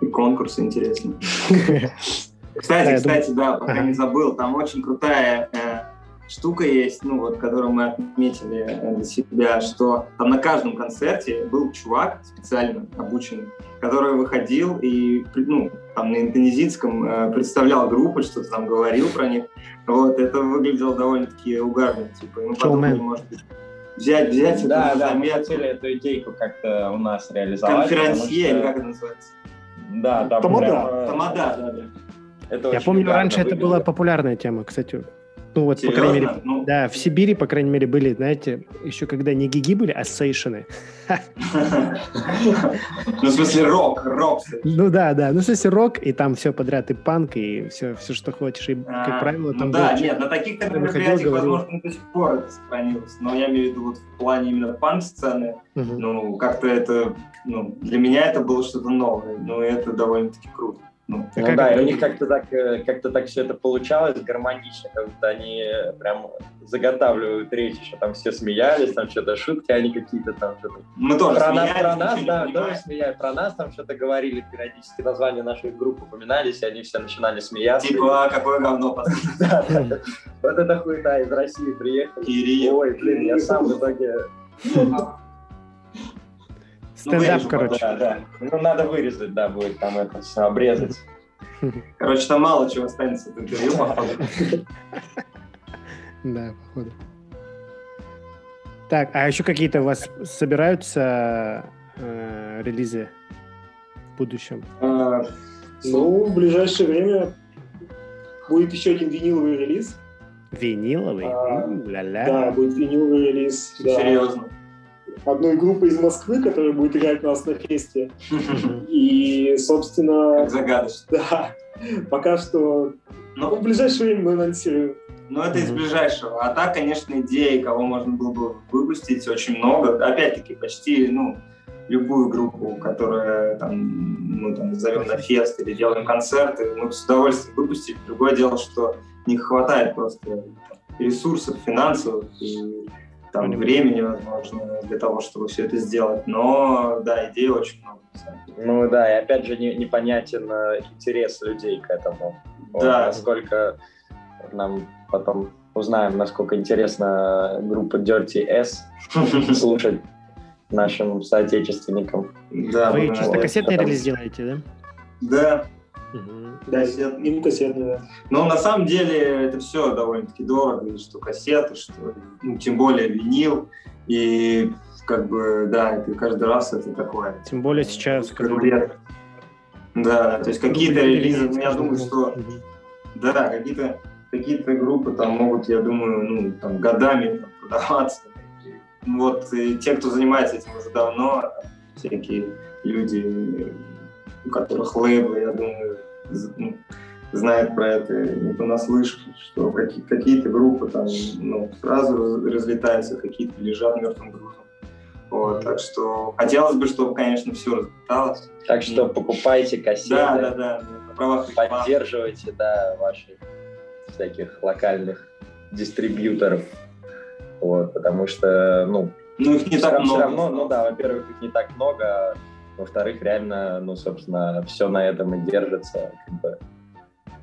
И конкурсы интересные. *laughs* Кстати, кстати, да, пока не забыл, там очень крутая э, штука есть, ну вот, которую мы отметили для себя, что там на каждом концерте был чувак специально обученный, который выходил и, ну, там на индонезийском э, представлял группу, что-то там говорил про них. Вот, это выглядело довольно-таки угарно, типа, ему подумали, может быть, взять, взять да, да, мы хотели эту идейку как-то у нас реализовать. Конферансье, или как это называется? Да, там Тамада. прям, Тамада, да, да. Это Я помню, раньше это выглядело. была популярная тема, кстати. Ну вот, по Серьезно? крайней мере, Ну, да, в Сибири, по крайней мере, были, знаете, еще когда не гиги были, а сейшены. *laughs* Ну, в смысле, рок, рок. Ну да, да. Ну, в смысле, рок, и там все подряд, и панк, и все, все что хочешь. И, как А, правило, ну там да, был нет, на таких мероприятиях, возможно, до сих пор это сохранилось. Но я имею в виду вот в плане именно панк-сцены, ну, как-то это, ну, для меня это было что-то новое, но это довольно-таки круто. Ну, А Ну как да, это и у них как-то так, э, как-то так все это получалось гармонично, как будто они прям заготавливают речь, еще там все смеялись, там что-то шутки, они какие-то там что-то мы тоже про, нас, смеялись, про ничего нас, да, тоже смеялись, про нас там что-то говорили, периодически названия наших групп упоминались, и они все начинали смеяться. Типа, а, какое говно. *laughs* Да. Вот это хуйта, из России приехали. Ой, блин, я сам в итоге... Стендап, вырежу короче. Да, да. Ну, надо вырезать, да, будет там это все обрезать. *laughs* Короче, там мало чего останется от интервью, походу. *laughs* Да, походу. Так, а еще какие-то у вас собираются э, релизы в будущем? А, Ну, в ближайшее время будет еще один виниловый релиз. Виниловый? А, ля-ля. Да, будет виниловый релиз. да. Серьезно. Одной группы из Москвы, которая будет играть у нас на фесте. *laughs* И, собственно, Как загадочно. *laughs* да, пока что ну, Ну, в ближайшее время мы анонсируем. Ну, это из ближайшего. А так, конечно, идей, кого можно было бы выпустить, очень много. Опять-таки, почти, ну, любую группу, которая там, мы там зовем на фест или делаем концерты, мы бы с удовольствием выпустили. Другое дело, что не хватает просто ресурсов финансовых и там времени, возможно, для того, чтобы все это сделать. Но, да, идей очень много. Ну да, и опять же не- непонятен э, интерес людей к этому. Вот Да. Насколько нам потом узнаем, насколько интересна группа Dirty S *laughs* слушать нашим соотечественникам. Да, Вы чисто вот, кассетный релиз делаете, да? Да, Мгм. Да, Кассетный. им кассетный, да. Но на самом деле это все довольно-таки дорого, что кассеты, что ну, тем более винил. И как бы, да, это каждый раз это такое. Тем более сейчас, когда... Да, то есть какие-то релизы, ну, я думаю, что да, какие-то какие-то группы там могут, я думаю, ну, там годами там, продаваться. Ну, Вот и те, кто занимается этим уже давно, всякие люди, у которых лейблы, я думаю, ну, знают про это не понаслышке, что какие- какие-то группы там ну, сразу раз- разлетаются, какие-то лежат мертвым грузом. Вот, так что хотелось бы, чтобы, конечно, все разлеталось. Так что покупайте кассеты, Да, да, да, на правах поддерживайте да, ваших всяких локальных дистрибьюторов. Вот, потому что, ну, Ну, их не так равно- много. равно, ну да, во-первых, их не так много, во-вторых, реально, ну, собственно, все на этом и держится. Как бы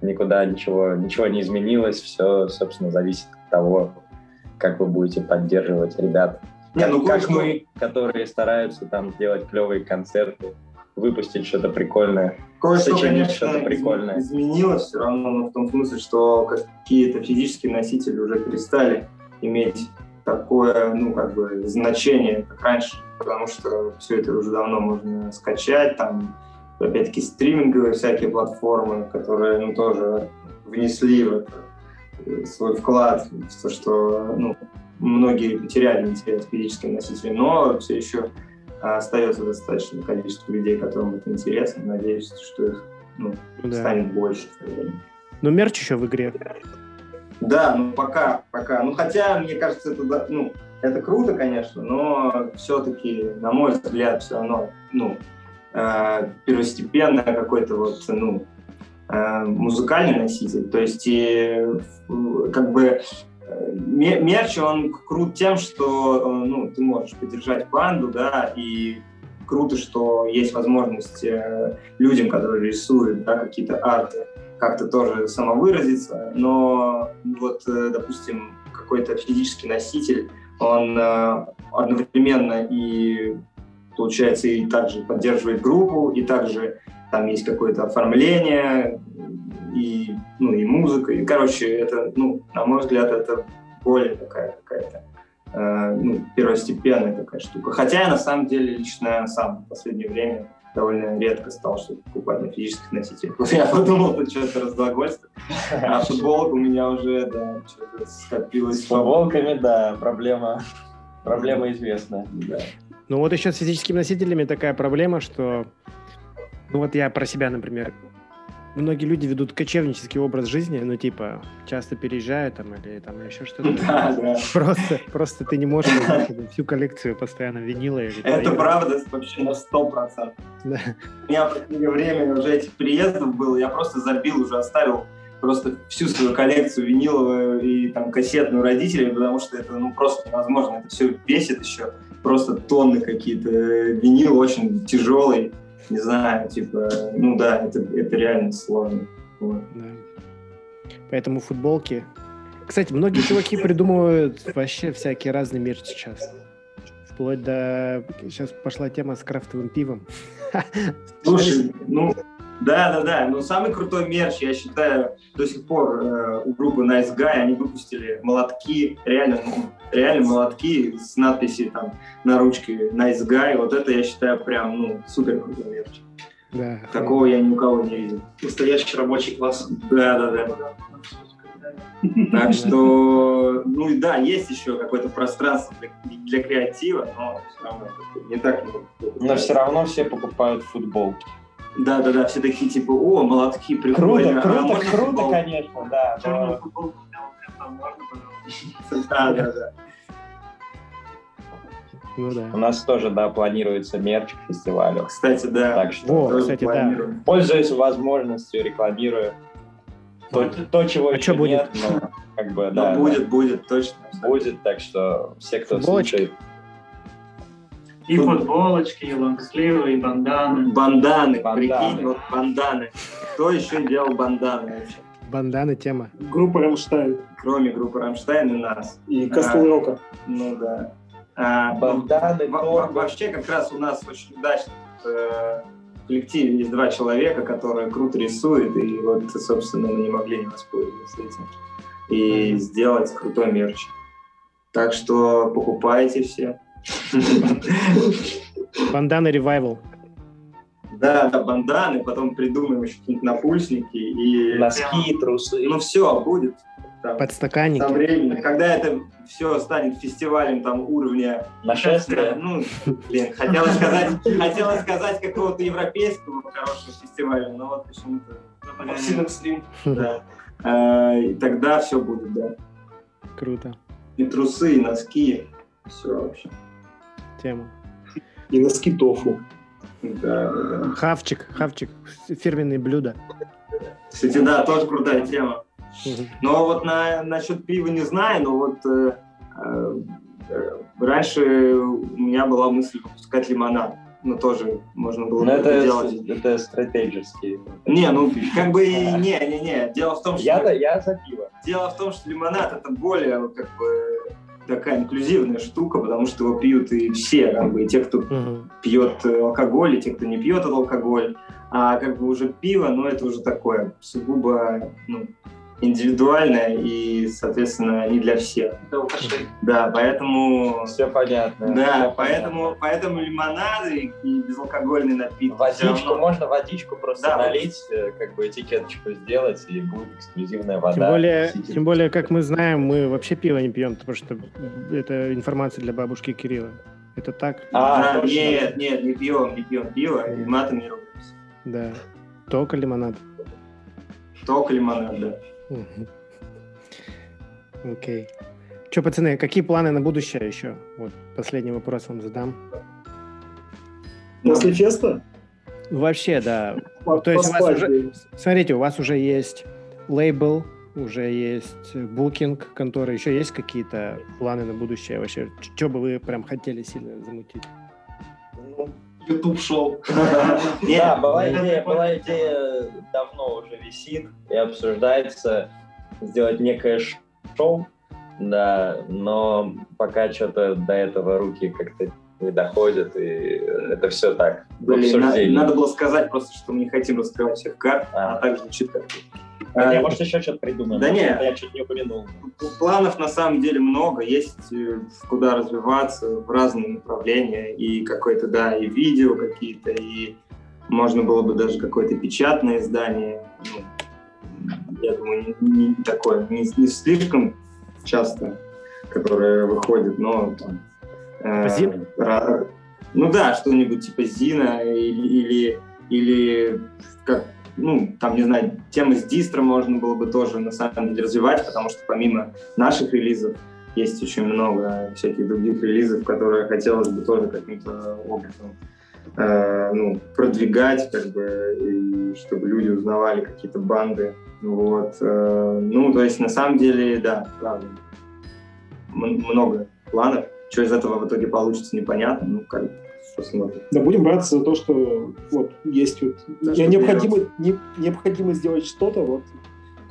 никуда ничего, ничего не изменилось, все, собственно, зависит от того, как вы будете поддерживать ребят. Не, Как, ну, как мы, которые стараются там делать клевые концерты, выпустить что-то прикольное. Кое-что, сочинить что-то прикольное. изменилось все равно, но в том смысле, что какие-то физические носители уже перестали иметь такое, ну, как бы, значение, как раньше, потому что все это уже давно можно скачать, там, опять-таки, стриминговые всякие платформы, которые, ну, тоже внесли в это э, свой вклад в то, что, ну, многие потеряли интерес к физическим носителям, но все еще остается достаточное количество людей, которым это интересно. Надеюсь, что их ну, да. станет больше. Ну, мерч еще в игре. Да, ну пока, пока. Ну хотя, мне кажется, это, ну, это круто, конечно, но все-таки, на мой взгляд, все равно, ну, э, первостепенно какой-то вот, ну, э, музыкальный носитель. То есть, и, э, как бы, э, ме- мерч, он крут тем, что, э, ну, ты можешь поддержать банду, да, и круто, что есть возможность э, людям, которые рисуют, да, какие-то арты, как-то тоже самовыразиться, но вот, э, допустим, как какой-то физический носитель, он э, одновременно и, получается, и также поддерживает группу, и также там есть какое-то оформление, и, ну, и музыка. И, короче, это, ну, на мой взгляд, это более такая какая-то э, ну, первостепенная такая штука. Хотя я на самом деле лично сам в последнее время довольно редко стал что-то покупать на физических носителях. *laughs* Я подумал, тут что-то разглагольство. А *laughs* футболка у меня уже, да, что-то скопилось. С футболками, да, проблема, проблема известная. Да. Ну вот еще с физическими носителями такая проблема, что... Ну вот я про себя, например, многие люди ведут кочевнический образ жизни, ну, типа, часто переезжают там или там еще что-то. *laughs* Да, да. Просто, просто ты не можешь *laughs* всю коллекцию постоянно винила. Или Это правда вообще на сто процентов. Да. У меня в последнее время уже этих приездов было, я просто забил, уже оставил просто всю свою коллекцию виниловую и там кассетную родителей, потому что это ну просто невозможно, это все весит еще, просто тонны какие-то, винил очень тяжелый, не знаю, типа, ну да, это, это реально сложно. Вот. Да. Поэтому футболки. Кстати, многие чуваки придумывают вообще всякие разные мерч сейчас. Вплоть до... Сейчас пошла тема с крафтовым пивом. *laughs* Слушай, ну, да, да, да. Но самый крутой мерч, я считаю, до сих пор э, у группы Nice Guy они выпустили молотки, реально, ну, реально молотки с надписью там на ручке Nice Guy. Вот это я считаю прям, ну, супер крутой мерч. Да. Такого я ни у кого не видел. Настоящий рабочий класс. Да, да, да. Так что, ну и да, есть еще какое-то пространство для, для креатива, но все равно не так много. Но все равно все покупают футболки. Да, да, да, все такие типа, о, молотки, прикольно. Круто, а круто, можно круто, футболку?» конечно, да. Черную но- футболку. Да, да, да. Ну да. У нас тоже, да, планируется мерч к фестивалю. Кстати, да. Так что, тоже кстати, да. пользуясь возможностью, рекламирую то, то, чего А еще будет? нет, но как бы, Ну, да, будет, будет, точно. да, будет, так что все, кто Футболочки. слушает, И футболочки, и лонгсливы, и банданы. Банданы, Банданы. прикинь, вот банданы. Кто еще делал банданы вообще? Бандана тема. Группа Рамштайн Кроме группы Рамштайн и нас. и Кастл Рока. Ну да. А, ну, Банданы, во- Вообще как раз у нас очень удачно э, в коллективе есть два человека, которые круто рисуют, и вот, собственно, мы не могли не воспользоваться этим. И сделать крутой мерч. Так что покупайте все. *laughs* Бандана ревайвал. Да, да, банданы, потом придумаем еще какие-нибудь напульсники и... носки, трусы. Ну все, будет. Там, Подстаканники. со временем. Когда это все станет фестивалем там уровня Нашествие. Ну, блин, хотела сказать, хотела сказать какого-то европейского хорошего фестиваля, но вот почему-то, Максим Стрим. да. А, и тогда все будет, да. Круто. И трусы, и носки, все вообще. Тема. И носки тофу. Да. Хавчик, хавчик. Фирменные блюда. Кстати, да, тоже крутая тема. Но вот на, насчет пива не знаю, но вот э, э, раньше у меня была мысль выпускать лимонад. Но тоже можно было Ну, бы это это, делать. это стратегически. Не, ну как бы и не, не, не. Дело в том, что Я, я за пиво. Дело в том, что лимонад это более ну, как бы такая инклюзивная штука, потому что его пьют и все, как бы, и те, кто Мгм. пьет э, алкоголь, и те, кто не пьет алкоголь. А как бы уже пиво, ну это уже такое сугубо ну, индивидуальное и, соответственно, не для всех. Да, поэтому... Все понятно. Да, всё поэтому, поэтому лимонады и безалкогольные напитки. понятно. Водичку, равно- можно водичку просто Да. налить, э, как бы этикеточку сделать, и будет эксклюзивная вода. Тем более, тем более, как мы знаем, мы вообще пиво не пьем, потому что это информация для бабушки Кирилла. Это так? А, Да, нет, нет, не пьем, не пьем пиво, и матом не ругаемся. Да. Только лимонад. Только лимонад, да. Мгм. Окей. Че, пацаны, какие планы на будущее еще? Вот последний вопрос вам задам. После феста? Вообще, да. по- То есть у вас уже-. Смотрите, у вас уже есть лейбл, уже есть букинг, конторы, еще есть какие-то планы на будущее вообще? Что бы вы прям хотели сильно замутить? Ютуб шоу. *laughs* Да, была идея, была идея, давно уже висит и обсуждается сделать некое шоу, Да, но пока что-то до этого руки как-то не доходят, и это все так. Блин, надо, надо было сказать просто, что мы не хотим раскрывать всех карт, а, а так звучит как да, а, может, еще что-то придумаем. Да нет. Я чуть не упомянул. Планов на самом деле много. Есть э, куда развиваться в разные направления. И какое-то, да, и видео какие-то, и можно было бы даже какое-то печатное издание. Ну, я думаю, не, не такое, не, не слишком часто, которое выходит, но там, э, ра, ну да, что-нибудь типа Зина или, или, или как ну, там, не знаю, темы с дистро можно было бы тоже, на самом деле, развивать, потому что помимо наших релизов есть очень много всяких других релизов, которые хотелось бы тоже каким-то образом э, ну, продвигать, как бы, и чтобы люди узнавали какие-то банды. Вот. Э, ну, то есть, на самом деле, да, правда, много планов. Что из этого в итоге получится, непонятно. Ну, как, посмотрим. Да, будем браться за то, что вот есть вот да, необходимо, не, необходимо сделать что-то, вот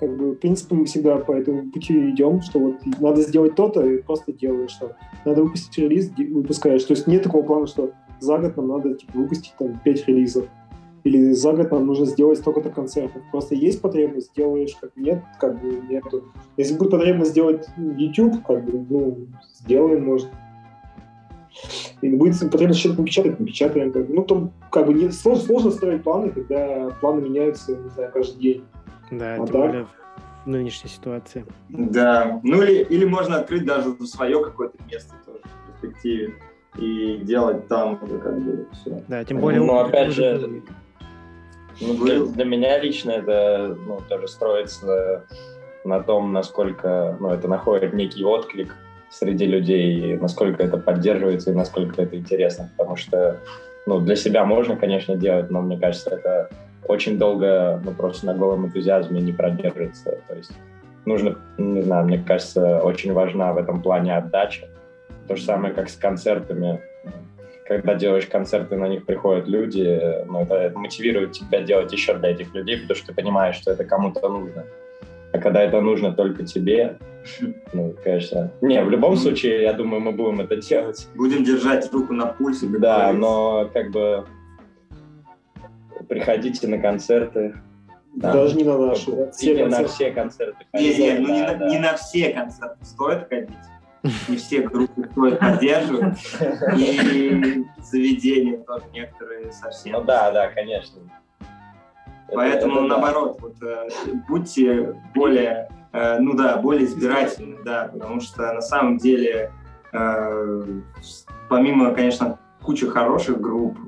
как бы, в принципе, мы всегда по этому пути идем, что вот надо сделать то-то, и просто делаешь, что надо выпустить релиз, выпускаешь. То есть нет такого плана, что за год нам надо типа, выпустить там 5 релизов. Или за год нам нужно сделать столько-то концертов. Просто есть потребность, делаешь, как нет, как бы нету. Если будет потребность сделать YouTube, как бы, ну, сделаем, может, и будет потребность что-то напечатать, напечатаем. Как бы. Ну, там как бы не, сложно, сложно строить планы, когда планы меняются, не знаю, каждый день. Да, а тем так? более в нынешней ситуации. Да, ну или, или можно открыть даже свое какое-то место тоже в перспективе и делать там как бы все. Да, тем более... Ну, опять же, ну, для, для меня лично это ну, тоже строится на том, насколько ну, это находит некий отклик среди людей, насколько это поддерживается и насколько это интересно, потому что ну, для себя можно, конечно, делать, но мне кажется, это очень долго, ну, просто на голом энтузиазме не продержится. То есть нужно, не знаю, мне кажется, очень важна в этом плане отдача. То же самое, как с концертами. Когда делаешь концерты, на них приходят люди, ну, это, это мотивирует тебя делать еще для этих людей, потому что ты понимаешь, что это кому-то нужно. А когда это нужно только тебе, ну, конечно. Не, в любом случае, я думаю, мы будем это делать. Будем держать руку на пульсе. Да, но как бы приходите на концерты. Да. Даже не на наши. Да, все не на все концерты. Не, не, ну да, не, да. не на все концерты стоит ходить. Не все группы стоит поддерживать. *laughs* И заведения тоже некоторые совсем. Ну да, да, конечно. Поэтому, это, наоборот, вот, э, будьте более Э, ну да, более избирательны, да, потому что на самом деле, э, помимо, конечно, кучи хороших групп,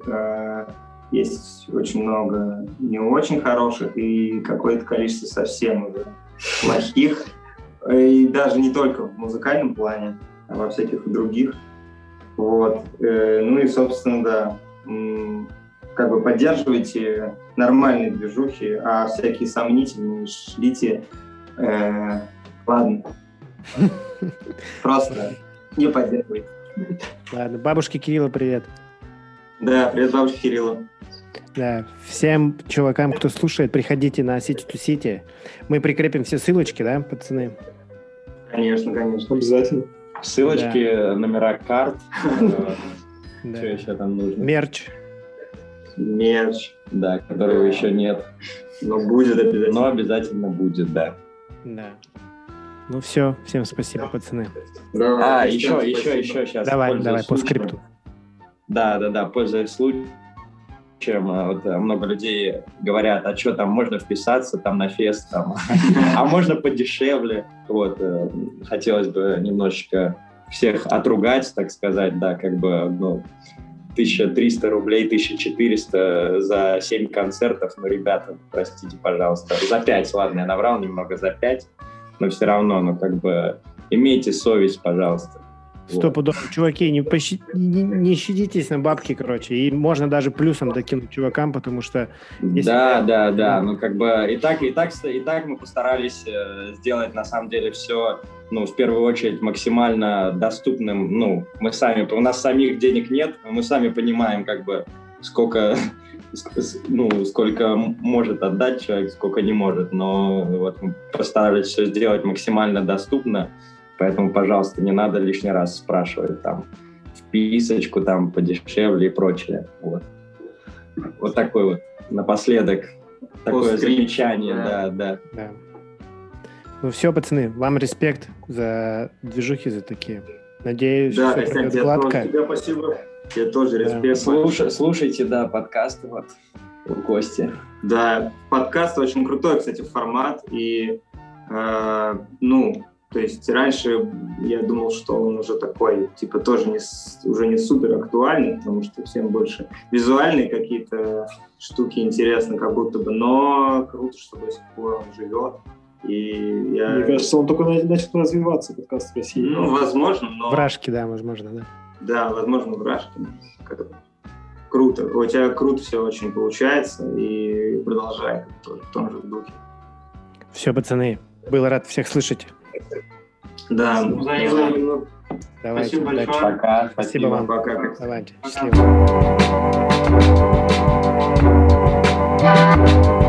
есть очень много не очень хороших и какое-то количество совсем уже плохих, и даже не только в музыкальном плане, а во всяких других. Вот. Ну и, собственно, да, как бы поддерживайте нормальные движухи, а всякие сомнительные шлите Э, ладно. *laughs* Просто не поддерживай. Ладно, бабушке Кирилла привет. Да, привет бабушке Кириллу. Да, всем чувакам, кто слушает, приходите на City to City. Мы прикрепим все ссылочки, да, пацаны? Конечно, конечно. Обязательно. Ссылочки, да. номера карт. *laughs* Что еще там нужно? Мерч. Мерч. Да, которого еще нет. Но будет обязательно. Но обязательно будет, да. Да. Ну все, всем спасибо, пацаны. Да, а, еще, еще, спасибо. еще сейчас. Давай, давай, по скрипту. Да, да, да, пользуясь случаем, вот э, много людей говорят, а что там можно вписаться там на фест, там, а можно подешевле. Вот, э, хотелось бы немножечко всех отругать, так сказать, да, как бы, ну, 1300 рублей, 1400 за 7 концертов. Ну, ребята, простите, пожалуйста. За 5, ладно, я наврал немного за 5, но все равно, ну, как бы, имейте совесть, пожалуйста. Сто пудов. Чуваки, не, пощи... не, не щадитесь на бабки, короче. И можно даже плюсом докинуть чувакам, потому что... Если... Да, да, да. Ну, как бы и так, и так, и так мы постарались э, сделать, на самом деле, все, ну, в первую очередь, максимально доступным. Ну, мы сами, у нас самих денег нет, мы сами понимаем, как бы, сколько *laughs* ну, сколько может отдать человек, сколько не может. Но вот мы постарались все сделать максимально доступно Поэтому, пожалуйста, не надо лишний раз спрашивать там вписочку там подешевле и прочее. Вот. Вот такой вот напоследок такое Постскрип. замечание, Да. да, да. Да. Ну все, пацаны, вам респект за движухи за такие. Надеюсь, Да, все Костян, тебе гладко. Тебе спасибо. Тебе тоже Да. респект. Слушай, слушайте, да, подкасты вот у Кости. Да, подкаст очень крутой, кстати, формат. И, э, ну, то есть раньше я думал, что он уже такой, типа, тоже не, уже не супер актуальный, потому что всем больше визуальные какие-то штуки интересны, как будто бы. Но круто, что до сих пор он живет. И я... Мне кажется, он только на- начал развиваться, подкаст в России. Ну, возможно, но... Вражки, да, возможно, да. Да, возможно, вражки. Как- Круто. У тебя круто все очень получается. И продолжай в том же духе. Все, пацаны, был рад всех слышать. Да. Взаимно. Давайте, Спасибо удачи. большое. Пока. Спасибо, Спасибо вам. Пока. Давайте. Пока. Счастливо.